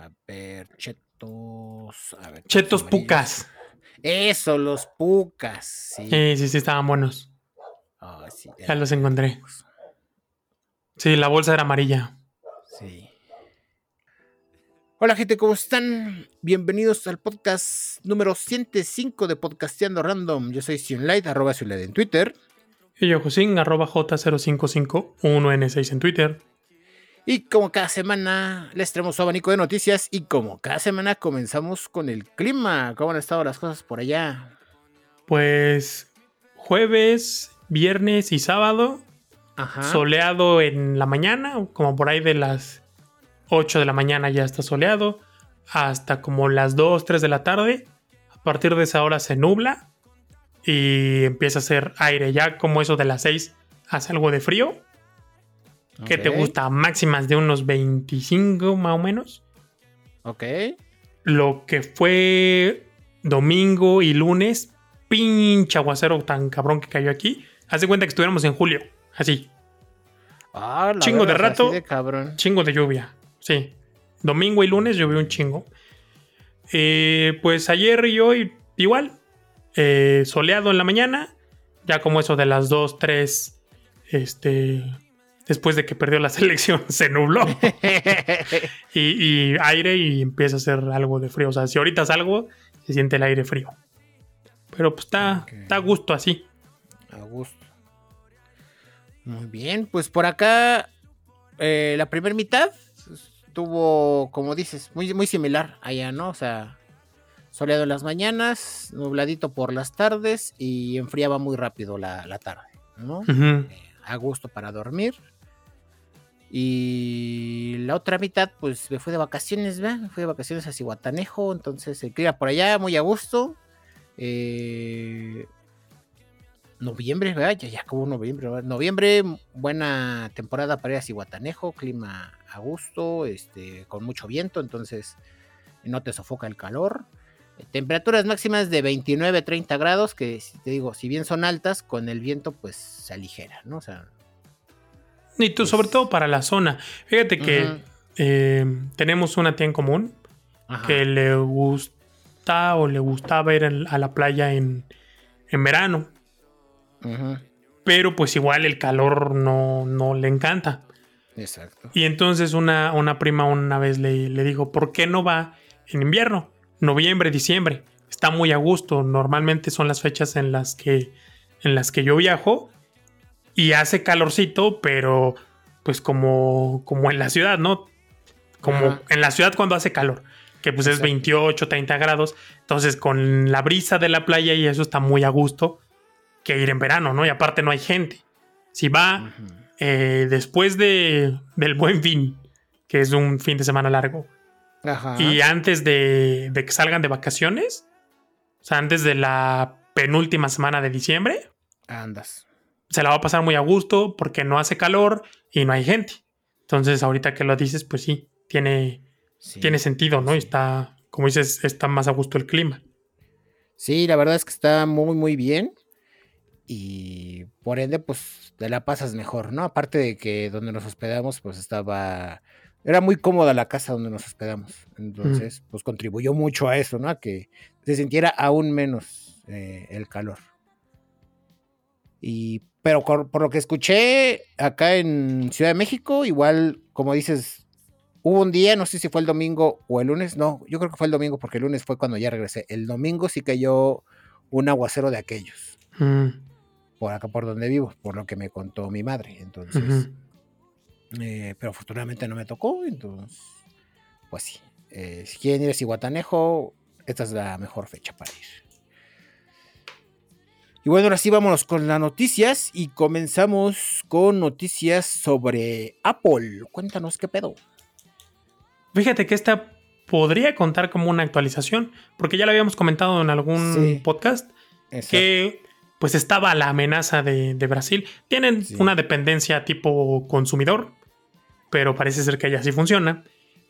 A ver, chetos. A ver, Chetos amarillos. pucas. Eso, los pucas. Sí. Sí, sí, sí, estaban buenos. Ah, sí, Ya los encontré. Sí, la bolsa era amarilla. Sí. Hola gente, ¿cómo están? Bienvenidos al podcast número 105 de Podcasteando Random. Yo soy Sionlight, arroba Sionlight en Twitter. Y yo, Josín, arroba J0551N6 en Twitter. Y como cada semana les traemos su abanico de noticias y como cada semana comenzamos con el clima. ¿Cómo han estado las cosas por allá? Pues jueves, viernes y sábado, Ajá. soleado en la mañana, como por ahí de las 8 de la mañana ya está soleado, hasta como las 2, 3 de la tarde. A partir de esa hora se nubla y empieza a hacer aire. Ya como eso de las 6 hace algo de frío. ¿Qué te Ok, gusta? Máximas de unos 25 más o menos. Ok. Lo que fue domingo y lunes, pinche aguacero tan cabrón que cayó aquí. Haz de cuenta que estuviéramos en julio, así, Ah, la Chingo de rato. de cabrón. chingo de lluvia, sí. Domingo y lunes llovió un chingo. Eh, pues ayer y hoy igual, eh, soleado en la mañana, ya como eso de las 2, 3, este, después de que perdió la selección, se nubló. y, y aire y empieza a hacer algo de frío. O sea, si ahorita salgo, se siente el aire frío. Pero pues está, a gusto así. A gusto. Muy bien, pues por acá eh, la primera mitad estuvo, como dices, muy, muy similar allá, ¿no? O sea, soleado en las mañanas, nubladito por las tardes y enfriaba muy rápido la, la tarde, ¿no? Eh, a gusto para dormir. Y la otra mitad, pues me fui de vacaciones, ¿verdad? Me fui de vacaciones a Cihuatanejo, entonces el clima por allá muy a gusto. Eh, noviembre, ¿verdad? Ya, ya como noviembre. Noviembre, buena temporada para ir a Cihuatanejo, clima a gusto, este, con mucho viento, entonces no te sofoca el calor. Eh, Temperaturas máximas de 29, 30 grados, que te digo, si bien son altas, con el viento pues se aligera, ¿no? O sea, Y tú, sobre todo para la zona. Fíjate que eh, tenemos una tía en común ajá. que le gusta o le gustaba ir a la playa en, en verano. Pero pues igual el calor no, no le encanta. Exacto. Y entonces una, una prima una vez le, le dijo, ¿por qué no va en invierno? Noviembre, diciembre. Está muy a gusto. Normalmente son las fechas en las que, en las que yo viajo. Y hace calorcito, pero pues como, como en la ciudad, ¿no? Como Ajá. en la ciudad cuando hace calor. Que pues es Exacto. 28, 30 grados. Entonces con la brisa de la playa y eso está muy a gusto que ir en verano, ¿no? Y aparte no hay gente. Si va eh, después de, del buen fin, que es un fin de semana largo, Ajá. y antes de, de que salgan de vacaciones, o sea, antes de la penúltima semana de diciembre, Andas. Se la va a pasar muy a gusto porque no hace calor y no hay gente. Entonces, ahorita que lo dices, pues sí, tiene, Sí. tiene sentido, ¿no? Y está, como dices, está más a gusto el clima. Sí, la verdad es que está muy, muy bien. Y por ende, pues te la pasas mejor, ¿no? Aparte de que donde nos hospedamos, pues estaba. Era muy cómoda la casa donde nos hospedamos. Entonces, pues contribuyó mucho a eso, ¿no? A que se sintiera aún menos eh, el calor. Y, pero por lo que escuché acá en Ciudad de México, igual, como dices, hubo un día, no sé si fue el domingo o el lunes, no, yo creo que fue el domingo porque el lunes fue cuando ya regresé. El domingo sí cayó un aguacero de aquellos, Mm, por acá por donde vivo, por lo que me contó mi madre. Entonces, eh, pero afortunadamente no me tocó, entonces, pues sí. Eh, si quieren ir a Cihuatanejo, esta es la mejor fecha para ir. Y bueno, ahora sí vámonos con las noticias y comenzamos con noticias sobre Apple. Cuéntanos qué pedo. Fíjate que esta podría contar como una actualización, porque ya lo habíamos comentado en algún Sí. podcast, que pues estaba la amenaza de, de Brasil. Tienen Sí. una dependencia tipo consumidor, pero parece ser que ya sí funciona.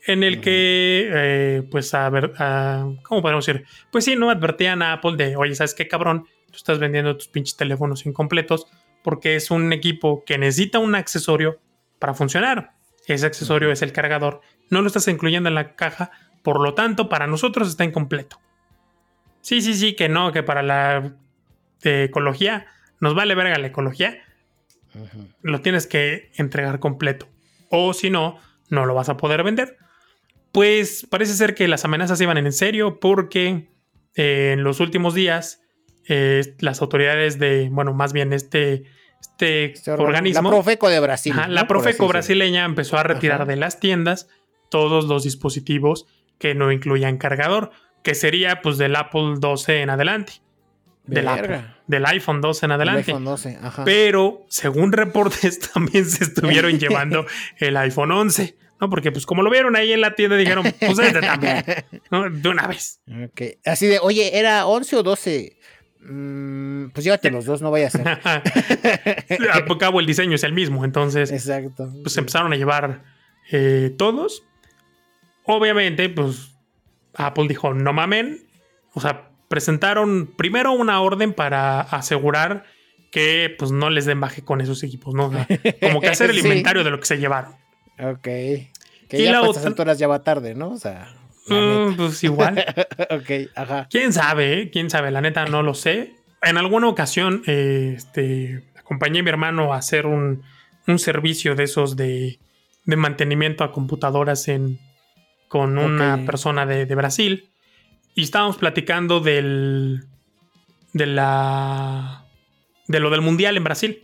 En el que, eh, pues, a ver, a- ¿cómo podemos decir? Pues sí, no advertían a Apple de, oye, ¿sabes qué, cabrón? Tú estás vendiendo tus pinches teléfonos incompletos porque es un equipo que necesita un accesorio para funcionar. ese accesorio es el cargador, no lo estás incluyendo en la caja, por lo tanto, para nosotros está incompleto. Sí, sí, sí, que no, que para la ecología, nos vale verga la ecología, lo tienes que entregar completo. O si no, no lo vas a poder vender. Pues parece ser que las amenazas iban en serio porque eh, en los últimos días eh, las autoridades de, bueno, más bien este, este, este organismo. La Profeco de Brasil. La Profeco brasileña empezó a retirar de las tiendas todos los dispositivos que no incluyan cargador, que sería pues del Apple 12 en adelante. Del, del iPhone 12 en adelante. Pero según reportes también se estuvieron llevando el iPhone 11. ¿no? Porque pues como lo vieron ahí en la tienda dijeron, pues este también, De una vez. Así de, oye, ¿era 11 o 12? Mm, pues llévate los dos, no vaya a ser. Al cabo el diseño es el mismo, entonces. Exacto. Pues empezaron a llevar eh, todos. Obviamente, pues Apple dijo, no mamen. O sea, presentaron primero una orden para asegurar que pues no les den baje con esos equipos, ¿no? como que hacer el inventario de lo que se llevaron. Ok. Que y ya a estas alturas ya va tarde, ¿no? O sea. Mm, pues igual. ok, ajá. ¿Quién sabe? Eh? ¿Quién sabe? La neta no lo sé. En alguna ocasión, eh, este, acompañé a mi hermano a hacer un, servicio de esos de, mantenimiento a computadoras en, con una persona de, Brasil. Y estábamos platicando del. de la. de lo del mundial en Brasil.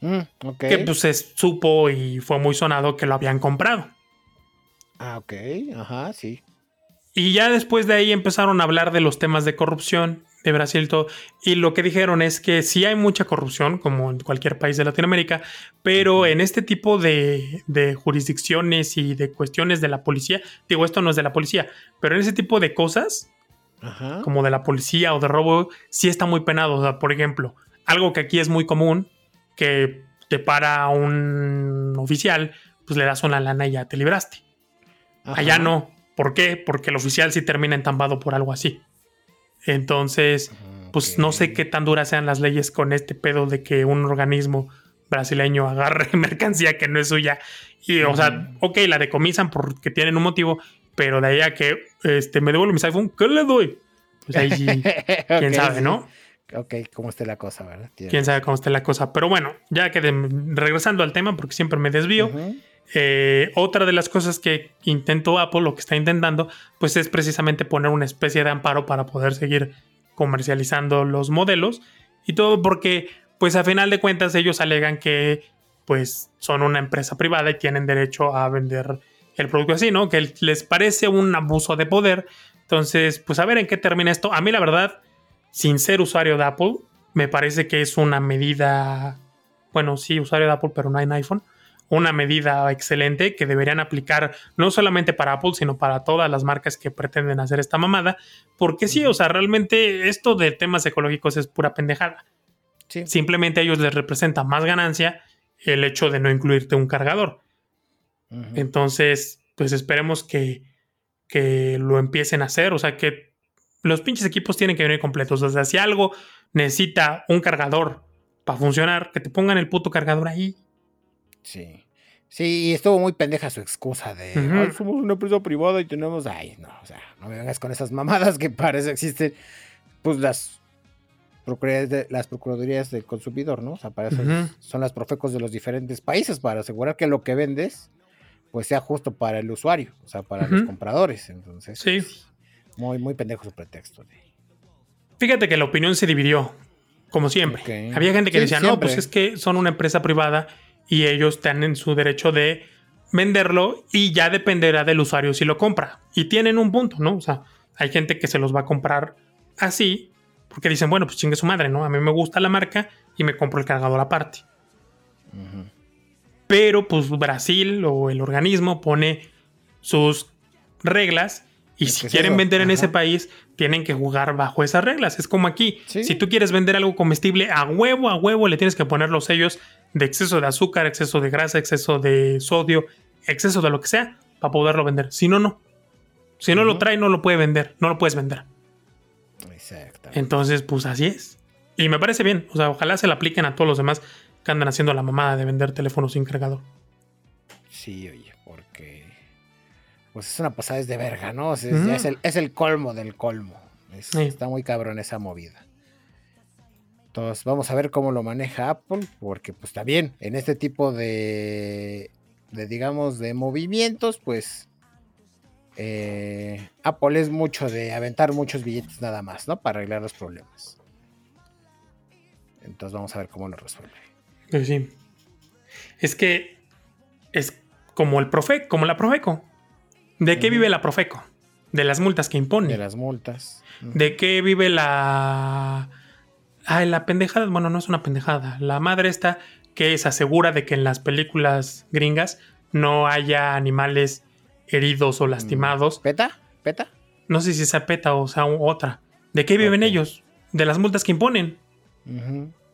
Mm, que pues se supo y fue muy sonado que lo habían comprado. Ah, ok, ajá, sí. Y ya después de ahí empezaron a hablar de los temas de corrupción de Brasil todo. Y lo que dijeron es que sí hay mucha corrupción, como en cualquier país de Latinoamérica, pero en este tipo de, jurisdicciones y de cuestiones de la policía, digo, esto no es de la policía, pero en ese tipo de cosas, como de la policía o de robo, sí está muy penado. O sea, por ejemplo, algo que aquí es muy común, que te para un oficial, pues le das una lana y ya te libraste. Allá no. ¿Por qué? Porque el oficial sí termina entambado por algo así. Entonces, pues no sé qué tan duras sean las leyes con este pedo de que un organismo brasileño agarre mercancía que no es suya. Y, o sea, ok, la decomisan porque tienen un motivo, pero de ahí a que este, me devuelvo mis iPhone, ¿qué le doy? Pues ahí sí, quién sabe, ¿no? Ok, cómo esté la cosa, ¿verdad? Quién sabe cómo esté la cosa. Pero bueno, ya que regresando al tema, porque siempre me desvío. Eh, otra de las cosas que intentó Apple, lo que está intentando, pues es precisamente poner una especie de amparo para poder seguir comercializando los modelos y todo porque, pues a final de cuentas ellos alegan que pues son una empresa privada y tienen derecho a vender el producto así, ¿no? Que les parece un abuso de poder. Entonces, pues a ver en qué termina esto. A mí la verdad, sin ser usuario de Apple, me parece que es una medida, bueno, sí, usuario de Apple, pero no en iPhone una medida excelente que deberían aplicar no solamente para Apple, sino para todas las marcas que pretenden hacer esta mamada. Porque sí, o sea, realmente esto de temas ecológicos es pura pendejada. Simplemente a ellos les representa más ganancia el hecho de no incluirte un cargador. Entonces, pues esperemos que, que lo empiecen a hacer. O sea, que los pinches equipos tienen que venir completos. O sea, si algo necesita un cargador para funcionar, que te pongan el puto cargador ahí. Sí. Sí, y estuvo muy pendeja su excusa de somos una empresa privada y tenemos. Ay, no, o sea, no me vengas con esas mamadas que parece existen. Pues las procuradurías, de, las procuradurías del consumidor, ¿no? O sea, para eso son las profecos de los diferentes países, para asegurar que lo que vendes, pues sea justo para el usuario, o sea, para los compradores. Entonces, sí. muy, muy pendejo su pretexto. Fíjate que la opinión se dividió, como siempre. Había gente que decía, no, pues es que son una empresa privada y ellos tienen su derecho de venderlo y ya dependerá del usuario si lo compra. Y tienen un punto, ¿no? O sea, hay gente que se los va a comprar así porque dicen, bueno, pues chingue su madre, ¿no? A mí me gusta la marca y me compro el cargador aparte. Pero pues Brasil o el organismo pone sus reglas y si quieren vender en ese país, tienen que jugar bajo esas reglas. Es como aquí. Si tú quieres vender algo comestible, a huevo, a huevo, le tienes que poner los sellos de exceso de azúcar, exceso de grasa, exceso de sodio, exceso de lo que sea, para poderlo vender. Si no, no. Si no lo trae, no lo puede vender. No lo puedes vender. Exacto. Entonces, pues así es. Y me parece bien. O sea, ojalá se la apliquen a todos los demás que andan haciendo la mamada de vender teléfonos sin cargador. Sí, oye. Pues es una pasada es de verga, ¿no? es, el, colmo del colmo. Está muy cabrón esa movida. Entonces vamos a ver cómo lo maneja Apple, porque pues está bien, en este tipo de, de digamos, de movimientos, pues eh, Apple es mucho de aventar muchos billetes nada más, ¿no? Para arreglar los problemas. Entonces vamos a ver cómo lo resuelve. Sí. Es que es como el profe, como la Profeco. ¿De qué vive la Profeco? De las multas que impone. De las multas. ¿De qué vive la Ay, la pendejada, bueno, no es una pendejada. La madre está que se asegura de que en las películas gringas no haya animales heridos o lastimados. ¿Peta? ¿Peta? No sé si sea PETA o sea otra. ¿De qué viven ellos? De las multas que imponen.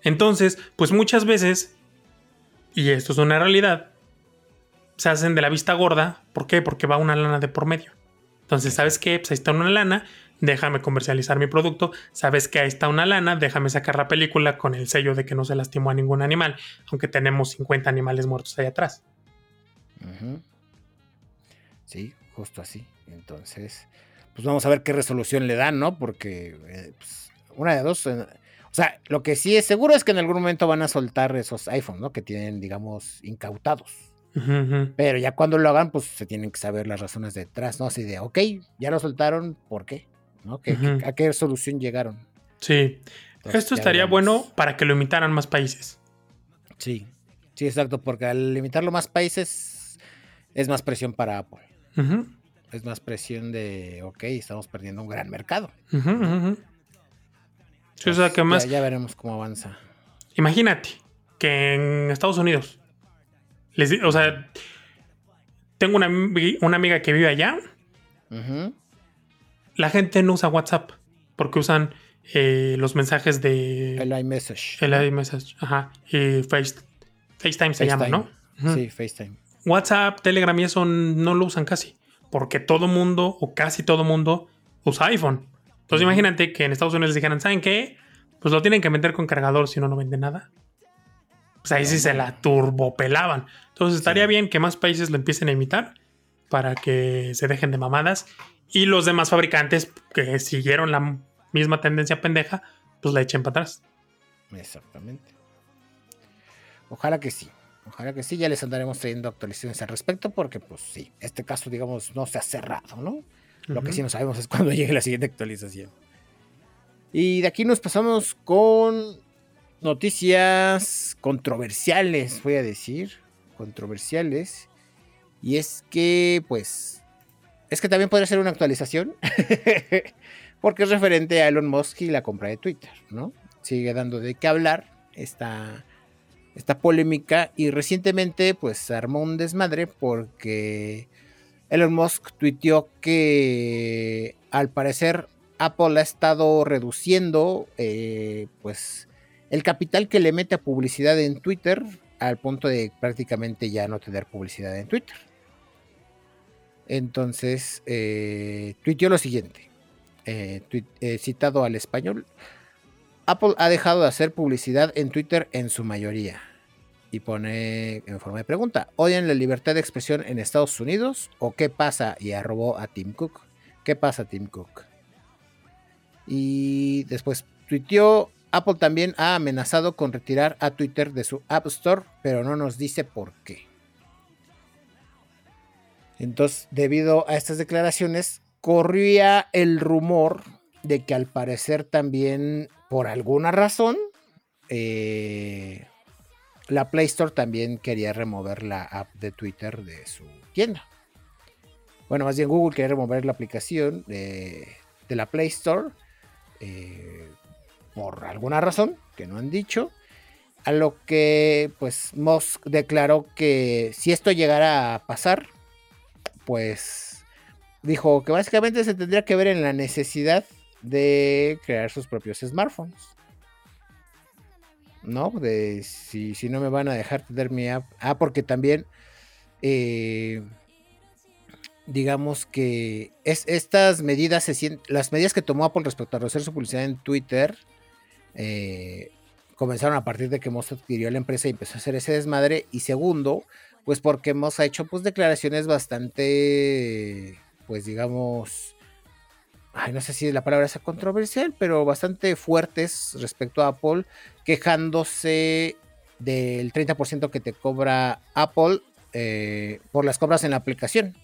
Entonces, pues muchas veces, y esto es una realidad, se hacen de la vista gorda. ¿Por qué? Porque va una lana de por medio. Entonces, ¿sabes qué? Pues ahí está una lana, déjame comercializar mi producto, sabes que ahí está una lana, déjame sacar la película con el sello de que no se lastimó a ningún animal, aunque tenemos 50 animales muertos ahí atrás. Sí, justo así. Entonces, pues vamos a ver qué resolución le dan, ¿no? Porque eh, pues, una de dos. O sea, lo que sí es seguro es que en algún momento van a soltar esos iPhones, ¿no? Que tienen, digamos, incautados. Pero ya cuando lo hagan, pues se tienen que saber las razones detrás, ¿no? Así de, ok, ya lo soltaron, ¿por qué? ¿no? ¿A qué solución llegaron? Sí. Esto estaría bueno para que lo imitaran más países. Sí, sí, exacto, porque al limitarlo más países es más presión para Apple. Es más presión de, ok, estamos perdiendo un gran mercado. sí, o sea, que más... Ya, veremos cómo avanza. Imagínate que en Estados Unidos, les, o sea, tengo una, una amiga que vive allá la gente no usa WhatsApp porque usan eh, los mensajes de. El iMessage. El iMessage, ajá. Y Face, FaceTime se llama, ¿no? Sí, FaceTime. WhatsApp, Telegram y eso no lo usan casi. Porque todo mundo, o casi todo mundo, usa iPhone. Entonces imagínate que en Estados Unidos dijeran, ¿saben qué? Pues lo tienen que meter con cargador si no, no vende nada. Pues ahí sí se la turbopelaban. Entonces estaría bien que más países lo empiecen a imitar para que se dejen de mamadas y los demás fabricantes que siguieron la misma tendencia pendeja, pues la echen para atrás. Exactamente. Ojalá que sí. Ojalá que sí, ya les andaremos trayendo actualizaciones al respecto, porque pues sí, este caso, digamos, no se ha cerrado, ¿no? Lo que sí no sabemos es cuándo llegue la siguiente actualización. Y de aquí nos pasamos con noticias controversiales, voy a decir, controversiales. Y es que, pues, es que también podría ser una actualización, porque es referente a Elon Musk y la compra de Twitter, ¿no? Sigue dando de qué hablar esta, esta polémica y recientemente pues armó un desmadre porque Elon Musk tuiteó que al parecer Apple ha estado reduciendo eh, pues el capital que le mete a publicidad en Twitter al punto de prácticamente ya no tener publicidad en Twitter. Entonces, eh, tuiteó lo siguiente, eh, eh, citado al español, Apple ha dejado de hacer publicidad en Twitter en su mayoría. Y pone en forma de pregunta, ¿odian la libertad de expresión en Estados Unidos? ¿O qué pasa? Y arrobó a Tim Cook. ¿Qué pasa, Tim Cook? Y después tuiteó, Apple también ha amenazado con retirar a Twitter de su App Store, pero no nos dice por qué. Entonces, debido a estas declaraciones, corría el rumor de que al parecer también, por alguna razón, eh, la Play Store también quería remover la app de Twitter de su tienda. Bueno, más bien Google quería remover la aplicación de, la Play Store eh, por alguna razón que no han dicho. A lo que pues Musk declaró que si esto llegara a pasar, pues dijo que básicamente se tendría que ver en la necesidad de crear sus propios smartphones. ¿No? De si, si no me van a dejar tener mi app. Ah, porque también, eh, digamos que es, estas medidas, se las medidas que tomó Apple respecto a reducir su publicidad en Twitter, eh, comenzaron a partir de que Mozart adquirió la empresa y empezó a hacer ese desmadre. Y segundo, pues porque hemos hecho pues declaraciones bastante, pues digamos, ay, no sé si la palabra sea controversial, pero bastante fuertes respecto a Apple, quejándose del 30% que te cobra Apple eh, por las compras en la aplicación.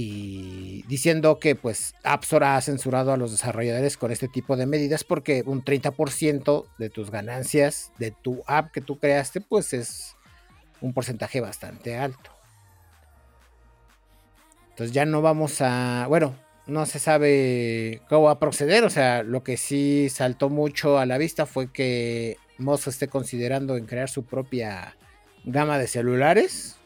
Y diciendo que pues App Store ha censurado a los desarrolladores con este tipo de medidas porque un 30% de tus ganancias de tu app que tú creaste pues es un porcentaje bastante alto. Entonces ya no vamos a, bueno, no se sabe cómo va a proceder, o sea, lo que sí saltó mucho a la vista fue que Mozo esté considerando en crear su propia gama de celulares,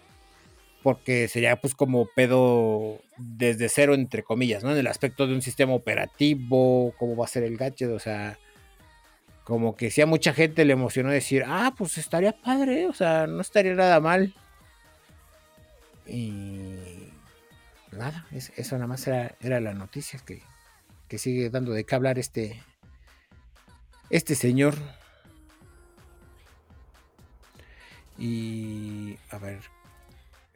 porque sería pues como pedo desde cero, entre comillas, ¿no? En el aspecto de un sistema operativo, cómo va a ser el gadget, o sea, como que si a mucha gente le emocionó decir, ah, pues estaría padre, o sea, no estaría nada mal. Y nada, eso nada más era, era la noticia que, que sigue dando de qué hablar este, este señor. Y a ver,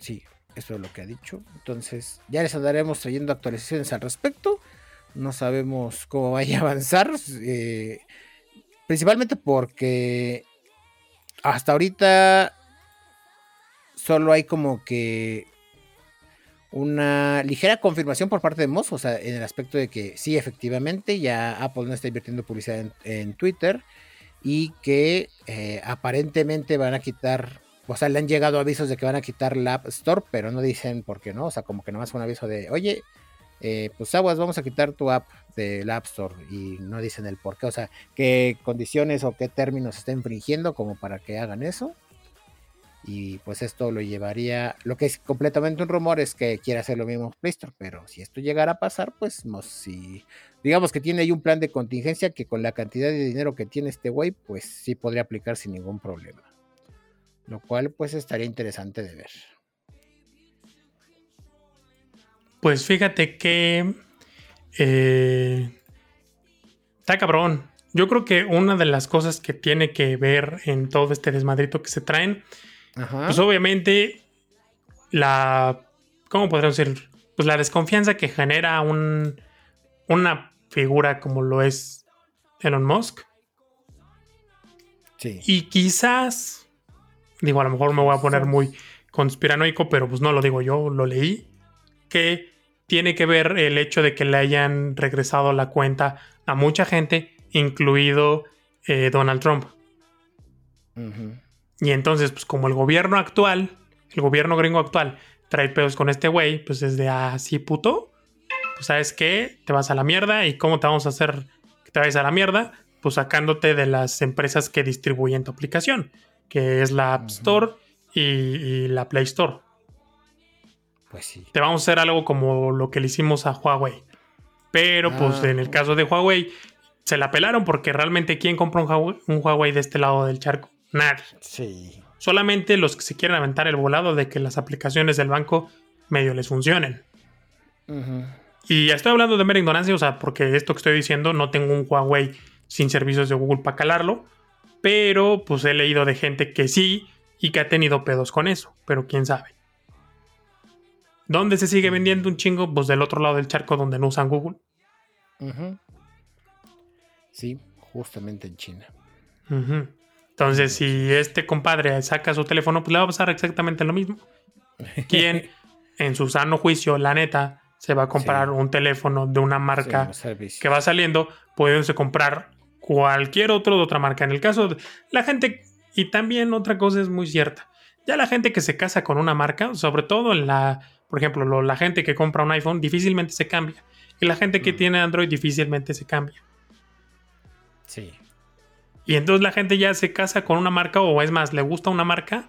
sí, eso es lo que ha dicho. Entonces, ya les andaremos trayendo actualizaciones al respecto. No sabemos cómo vaya a avanzar. Eh, principalmente porque hasta ahorita solo hay como que una ligera confirmación por parte de Moss, o sea, en el aspecto de que sí, efectivamente, ya Apple no está invirtiendo publicidad en Twitter y que eh, aparentemente van a quitar, o sea, le han llegado avisos de que van a quitar la App Store, pero no dicen por qué no, o sea, como que nomás fue un aviso de, oye, eh, pues aguas, vamos a quitar tu app del App Store y no dicen el por qué, o sea, qué condiciones o qué términos está infringiendo como para que hagan eso. Y pues esto lo llevaría, lo que es completamente un rumor es que quiere hacer lo mismo Play Store, pero si esto llegara a pasar, pues no, si digamos que tiene ahí un plan de contingencia que con la cantidad de dinero que tiene este güey, pues sí podría aplicar sin ningún problema. Lo cual pues estaría interesante de ver. Pues fíjate que eh, está cabrón. Yo creo que una de las cosas que tiene que ver en todo este desmadrito que se traen pues obviamente la, ¿cómo podríamos decir? Pues la desconfianza que genera un, una figura como lo es Elon Musk. Sí. Y quizás, digo, a lo mejor me voy a poner muy conspiranoico, pero pues no lo digo yo, lo leí, que tiene que ver el hecho de que le hayan regresado la cuenta a mucha gente, incluido eh, Donald Trump. Y entonces, pues como el gobierno actual, el gobierno gringo actual, trae pedos con este güey, pues desde así puto, pues sabes qué, te vas a la mierda. Y cómo te vamos a hacer que te vayas a la mierda, pues sacándote de las empresas que distribuyen tu aplicación, que es la App Store y, la Play Store. Pues sí. Te vamos a hacer algo como lo que le hicimos a Huawei. Pero pues ah. en el caso de Huawei se la pelaron porque realmente ¿quién compra un Huawei de este lado del charco? Nadie. Sí. Solamente los que se quieren aventar el volado de que las aplicaciones del banco medio les funcionen. Y estoy hablando de mera ignorancia, o sea, porque esto que estoy diciendo no tengo un Huawei sin servicios de Google para calarlo, pero pues he leído de gente que sí y que ha tenido pedos con eso, pero quién sabe. ¿Dónde se sigue vendiendo un chingo? Pues del otro lado del charco donde no usan Google. Sí, justamente en China. Entonces, si este compadre saca su teléfono, pues le va a pasar exactamente lo mismo. ¿Quién, en su sano juicio, la neta, se va a comprar un teléfono de una marca que va saliendo, puede comprar cualquier otro de otra marca. En el caso de la gente, y también otra cosa es muy cierta, ya la gente que se casa con una marca, sobre todo en la, por ejemplo, la gente que compra un iPhone difícilmente se cambia. Y la gente que mm. tiene Android difícilmente se cambia. Sí. Y entonces la gente ya se casa con una marca o es más, le gusta una marca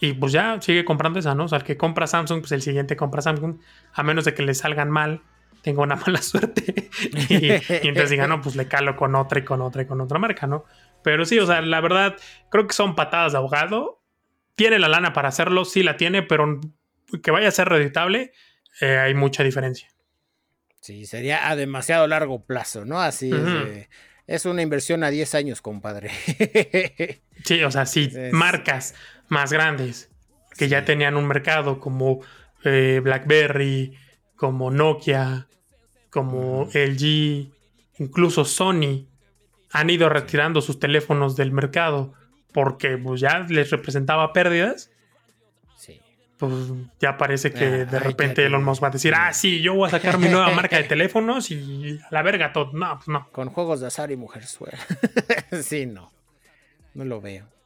y pues ya sigue comprando esa, ¿no? O sea, el que compra Samsung, pues el siguiente compra Samsung, a menos de que le salgan mal, tenga una mala suerte. y, entonces digan, no, pues le calo con otra y con otra y con otra marca, ¿no? Pero sí, o sea, la verdad, creo que son patadas de ahogado. Tiene la lana para hacerlo, sí la tiene, pero que vaya a ser reditable, eh, hay mucha diferencia. Sí, sería a demasiado largo plazo, ¿no? Así es Es una inversión a 10 años, compadre. sí, o sea, sí, marcas más grandes que ya tenían un mercado como eh, BlackBerry, como Nokia, como LG, incluso Sony, han ido retirando sus teléfonos del mercado porque pues, ya les representaba pérdidas. Sí. Pues ya parece que ah, de repente Elon Musk va a decir, ah, sí, yo voy a sacar mi nueva marca de teléfonos y a la verga todo. No, pues no. Con juegos de azar y mujeres fuera. sí, no. No lo veo.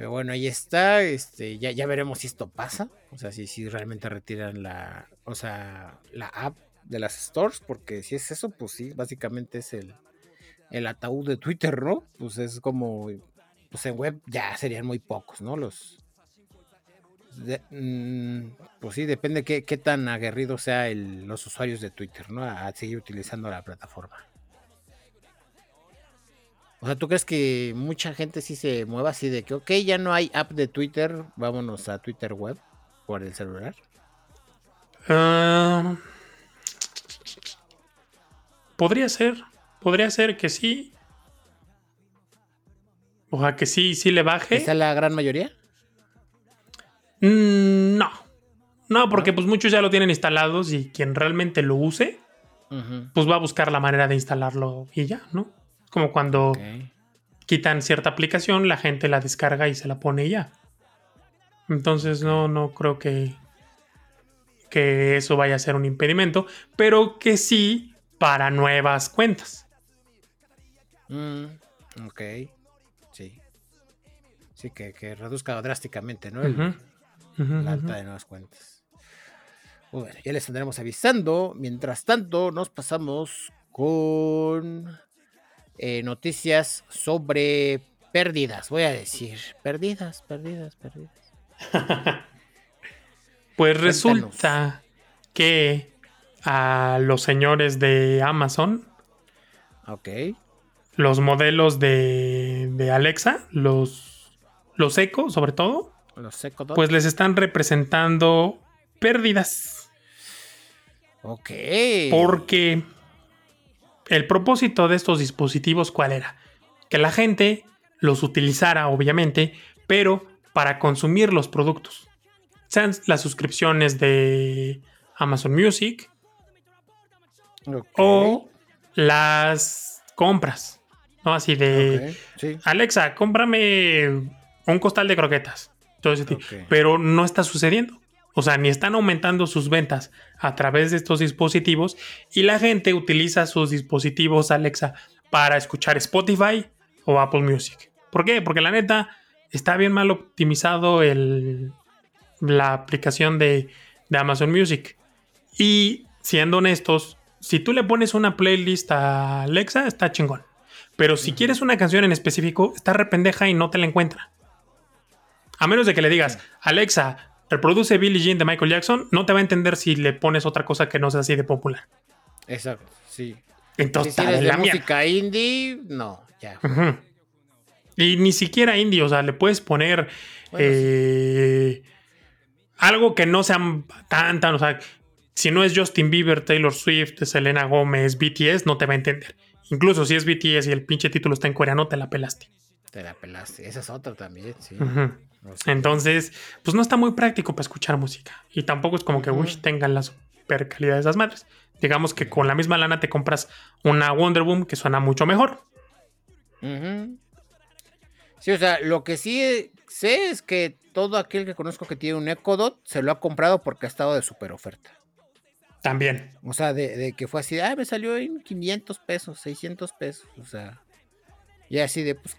Pero bueno, ahí está. Este, ya, ya veremos si esto pasa. O sea, si, si realmente retiran la, o sea, la app de las stores. Porque si es eso, pues sí, básicamente es el, el ataúd de Twitter, ¿no? Pues es como, pues en web ya serían muy pocos, ¿no? Los, mm, pues sí, depende qué, qué tan aguerrido sea el, los usuarios de Twitter, ¿no? A, seguir utilizando la plataforma. O sea, ¿tú crees que mucha gente sí se mueva así de que, ok, ya no hay app de Twitter, vámonos a Twitter web por el celular? Ah, podría ser. Podría ser que sí. O sea, que sí, sí le baje. ¿Esa la gran mayoría? Mm, no. No, porque pues muchos ya lo tienen instalados y quien realmente lo use, pues va a buscar la manera de instalarlo y ya, ¿no? Como cuando quitan cierta aplicación, la gente la descarga y se la pone ya. Entonces no, no creo que, que eso vaya a ser un impedimento, pero que sí para nuevas cuentas. Mm, ok. Sí. Sí, que, reduzca drásticamente, ¿no? la alta de nuevas cuentas. Bueno, ya les tendremos avisando. Mientras tanto, nos pasamos con eh, noticias sobre pérdidas, voy a decir. Pérdidas, pérdidas, pérdidas. pues resulta que a los señores de Amazon. Ok los modelos de, Alexa, los, los Echo sobre todo, los Echo pues les están representando pérdidas. Ok. Porque el propósito de estos dispositivos, ¿cuál era? Que la gente los utilizara, obviamente, pero para consumir los productos. Sean las suscripciones de Amazon Music o las compras. ¿no? Así de, Alexa, cómprame un costal de croquetas. Pero no está sucediendo. O sea, ni están aumentando sus ventas a través de estos dispositivos y la gente utiliza sus dispositivos Alexa para escuchar Spotify o Apple Music. ¿Por qué? Porque la neta está bien mal optimizado el, la aplicación de, de Amazon Music. Y siendo honestos, si tú le pones una playlist a Alexa, está chingón. Pero si quieres una canción en específico, está rependeja y no te la encuentra. A menos de que le digas, Alexa, reproduce Billie Jean de Michael Jackson, no te va a entender si le pones otra cosa que no sea así de popular. Exacto, sí. Entonces, si de música indie, no, ya. Y ni siquiera indie, o sea, le puedes poner eh, algo que no sea tan, tan, o sea, si no es Justin Bieber, Taylor Swift, Selena Gómez, BTS, no te va a entender. Incluso si es BTS y el pinche título está en coreano, te la pelaste. Te la pelaste. Esa es otra también, sí. Entonces, pues no está muy práctico para escuchar música. Y tampoco es como que, uy, tengan la super calidad de esas madres. Digamos que con la misma lana te compras una Wonder Boom que suena mucho mejor. Sí, o sea, lo que sí sé es que todo aquel que conozco que tiene un Echo Dot se lo ha comprado porque ha estado de super oferta. También. O sea, de, que fue así, ah, me salió en 500 pesos, 600 pesos, o sea, y así de, pues,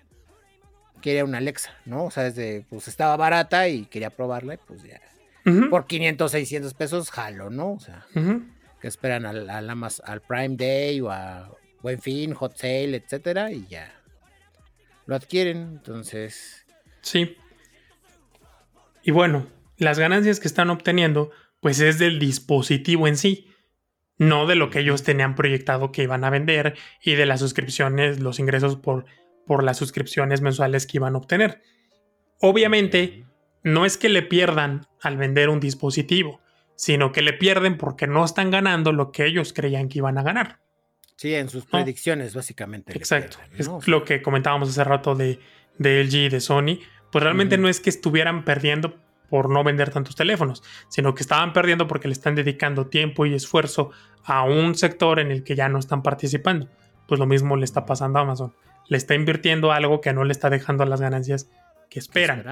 quería una Alexa, ¿no? O sea, desde, pues estaba barata y quería probarla, y pues ya, por 500, 600 pesos, jalo, ¿no? O sea, que esperan al, al, Prime Day o a Buen Fin, Hot Sale, etcétera, y ya lo adquieren, entonces. Sí. Y bueno, las ganancias que están obteniendo pues es del dispositivo en sí, no de lo que ellos tenían proyectado que iban a vender y de las suscripciones, los ingresos por, por las suscripciones mensuales que iban a obtener. Obviamente, no es que le pierdan al vender un dispositivo, sino que le pierden porque no están ganando lo que ellos creían que iban a ganar. Sí, en sus predicciones, básicamente. Exacto. Es lo que comentábamos hace rato de, de LG y de Sony. Pues realmente no es que estuvieran perdiendo por no vender tantos teléfonos, sino que estaban perdiendo porque le están dedicando tiempo y esfuerzo a un sector en el que ya no están participando. Pues lo mismo le está pasando a Amazon. Le está invirtiendo algo que no le está dejando las ganancias que esperan.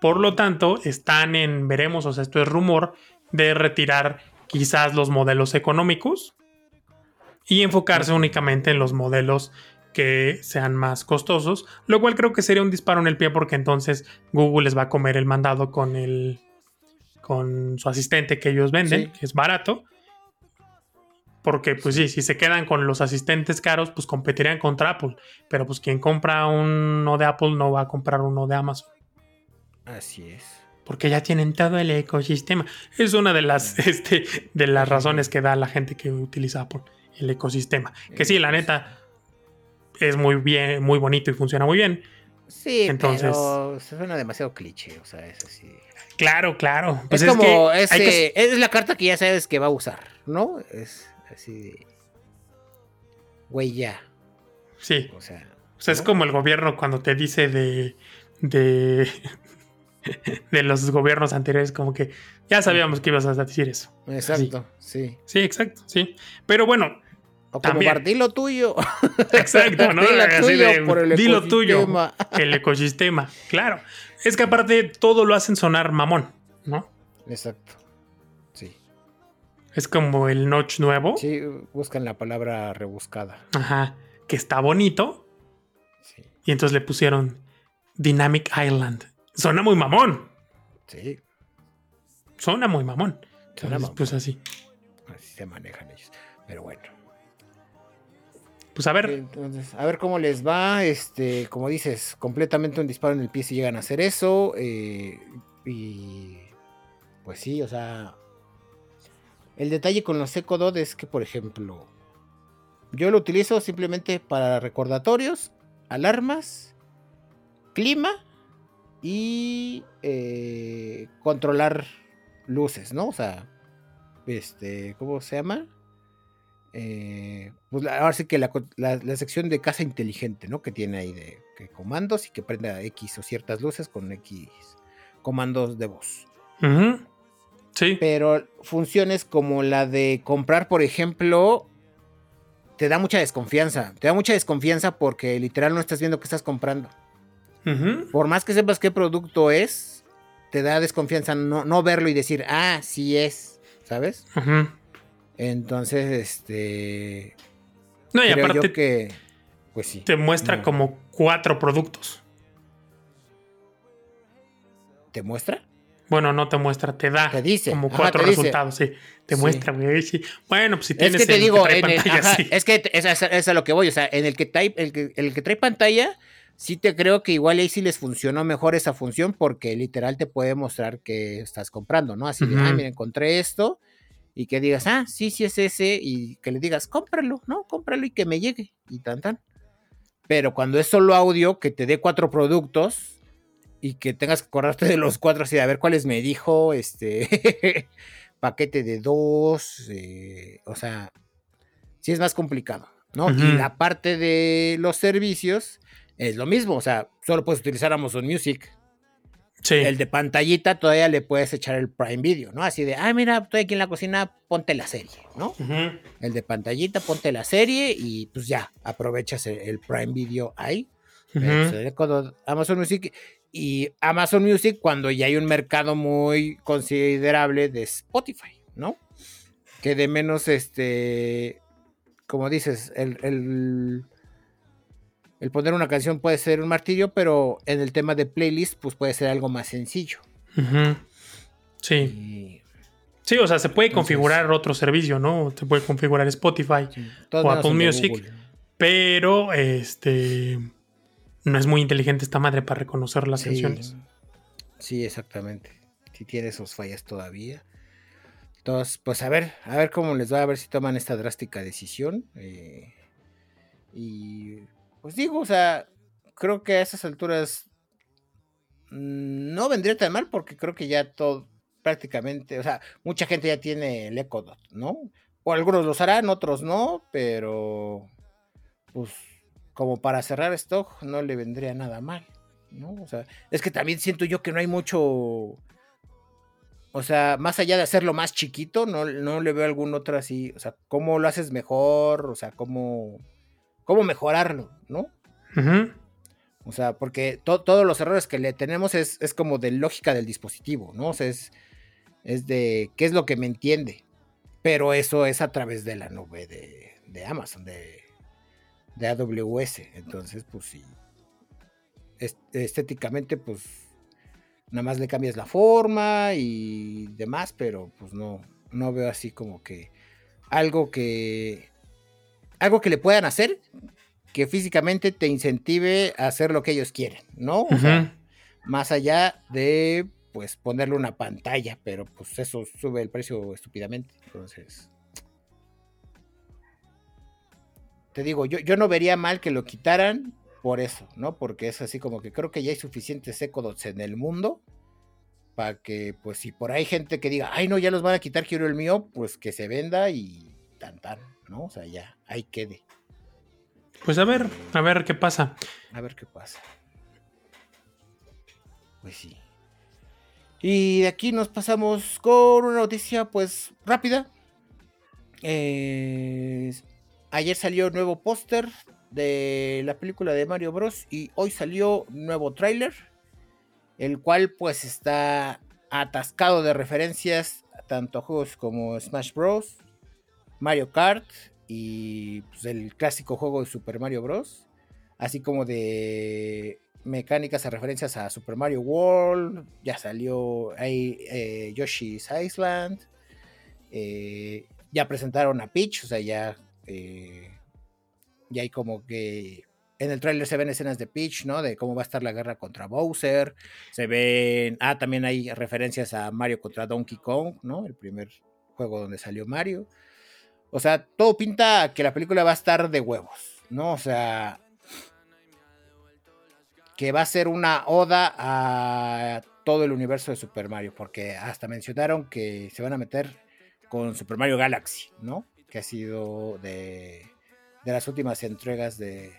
Por lo tanto, están en, veremos, o sea, esto es rumor, de retirar quizás los modelos económicos y enfocarse únicamente en los modelos que sean más costosos, lo cual creo que sería un disparo en el pie porque entonces Google les va a comer el mandado con el con su asistente que ellos venden, que es barato. Porque pues sí, si se quedan con los asistentes caros, pues competirían contra Apple, pero pues quien compra uno de Apple no va a comprar uno de Amazon. Así es. Porque ya tienen todo el ecosistema. Es una de las, este, de las razones que da la gente que utiliza Apple, el ecosistema. Que sí, la neta, es muy bien, muy bonito y funciona muy bien. Sí, Entonces, pero suena demasiado cliché, o sea, es así. Claro, claro. Pues es, como, es la carta que ya sabes que va a usar, ¿no? Es así de... Güey, ya. Sí. O sea, es como el gobierno cuando te dice de... de de los gobiernos anteriores, como que ya sabíamos que ibas a decir eso. Exacto, sí. Sí, exacto, sí. Pero bueno, o como lo tuyo. Exacto, ¿no? Dilo tuyo. El ecosistema. Claro. Es que aparte todo lo hacen sonar mamón, ¿no? Exacto. Es como el notch nuevo. Sí, buscan la palabra rebuscada. Ajá. Que está bonito. Sí. Y entonces le pusieron Dynamic Island. Suena muy mamón. Sí. Suena muy mamón. Suena mamón. Pues así. Así se manejan ellos. Pero bueno. Pues a ver. Entonces, a ver cómo les va. Este, como dices, completamente un disparo en el pie si llegan a hacer eso. Eh, y pues sí, o sea. El detalle con los Echo Dot es que, por ejemplo, yo lo utilizo simplemente para recordatorios, alarmas, clima y eh, controlar luces, ¿no? O sea, este, ¿cómo se llama? Eh, pues ahora sí que la, sección de casa inteligente, ¿no? Que tiene ahí de comandos y que prenda X o ciertas luces con X comandos de voz. Sí. Pero funciones como la de comprar, por ejemplo, te da mucha desconfianza. Te da mucha desconfianza porque literal no estás viendo qué estás comprando. Por más que sepas qué producto es, te da desconfianza no, no verlo y decir, ah, sí es, ¿sabes? Entonces, este. No, y aparte. que. Pues sí. Te muestra como cuatro productos. ¿Te muestra? Bueno, no te muestra, te da te dice. como cuatro resultados, sí. Te muestra, güey. Bueno, pues si tienes es que te digo, es que es, es, a lo que voy, o sea, en el que, trae, el que, el que trae pantalla, sí te creo que igual ahí sí les funcionó mejor esa función porque literal te puede mostrar que estás comprando, ¿no? Así de, ah, mira, encontré esto y que digas, ah, sí, sí es ese, y que le digas, cómpralo, ¿no? Cómpralo y que me llegue, y tan, tan. Pero cuando es solo audio, que te dé cuatro productos y que tengas que acordarte de los cuatro, así de a ver cuáles me dijo, este, paquete de dos, eh, o sea, sí es más complicado, ¿no? Y la parte de los servicios es lo mismo, o sea, solo puedes utilizar Amazon Music, el de pantallita todavía le puedes echar el Prime Video, ¿no? Así de, ay, mira, estoy aquí en la cocina, ponte la serie, ¿no? El de pantallita, ponte la serie y pues ya, aprovechas el, Prime Video ahí. Amazon Music y Amazon Music cuando ya hay un mercado muy considerable de Spotify, ¿no? Que de menos, este, como dices, el el poner una canción puede ser un martirio, pero en el tema de playlist, pues puede ser algo más sencillo. Sí. Sí, o sea, se puede configurar otro servicio, ¿no? Se puede configurar Spotify o Apple Music, pero este no es muy inteligente esta madre para reconocer las canciones. Sí, exactamente. Si tiene esos fallas todavía. Entonces, pues a ver, a ver cómo les va, a ver si toman esta drástica decisión. Eh, y pues digo, o sea, creo que a esas alturas mm, no vendría tan mal porque creo que ya todo prácticamente, o sea, mucha gente ya tiene el Echo Dot, ¿no? o algunos los harán, otros no, pero pues como para cerrar stock no le vendría nada mal, ¿no? O sea, es que también siento yo que no hay mucho, o sea, más allá de hacerlo más chiquito, no, no le veo algún otro así, o sea, cómo lo haces mejor, o sea, cómo, cómo mejorarlo, ¿no? O sea, porque todos los errores que le tenemos es, es, como de lógica del dispositivo, ¿no? O sea, es, es de qué es lo que me entiende, pero eso es a través de la nube de, Amazon, de, de, AWS. Entonces, pues sí. estéticamente, pues nada más le cambias la forma y demás, pero pues no, no veo así como que algo que algo que le puedan hacer que físicamente te incentive a hacer lo que ellos quieren, ¿no? O sea, más allá de pues ponerle una pantalla, pero pues eso sube el precio estúpidamente. Entonces, te digo, yo, yo no vería mal que lo quitaran por eso, ¿no? Porque es así como que creo que ya hay suficientes Ecodots en el mundo para que, pues, si por ahí hay gente que diga, ay, no, ya los van a quitar, quiero el mío, pues que se venda y tan, tan, ¿no? O sea, ya, ahí quede. Pues a ver, a ver qué pasa. A ver qué pasa. Pues sí. Y de aquí nos pasamos con una noticia pues rápida. Eh, ayer salió nuevo póster de la película de Mario Bros. Y hoy salió nuevo tráiler. El cual pues está atascado de referencias tanto a juegos como Smash Bros. Mario Kart y pues, el clásico juego de Super Mario Bros. Así como de mecánicas a referencias a Super Mario World, ya salió ahí eh, Yoshi's Island, eh, ya presentaron a Peach, o sea, ya, eh, ya hay como que en el tráiler se ven escenas de Peach, ¿no? De cómo va a estar la guerra contra Bowser, se ven, ah, también hay referencias a Mario contra Donkey Kong, ¿no? El primer juego donde salió Mario. O sea, todo pinta que la película va a estar de huevos, ¿no? O sea, que va a ser una oda a todo el universo de Super Mario, porque hasta mencionaron que se van a meter con Super Mario Galaxy, ¿no? Que ha sido de, las últimas entregas de,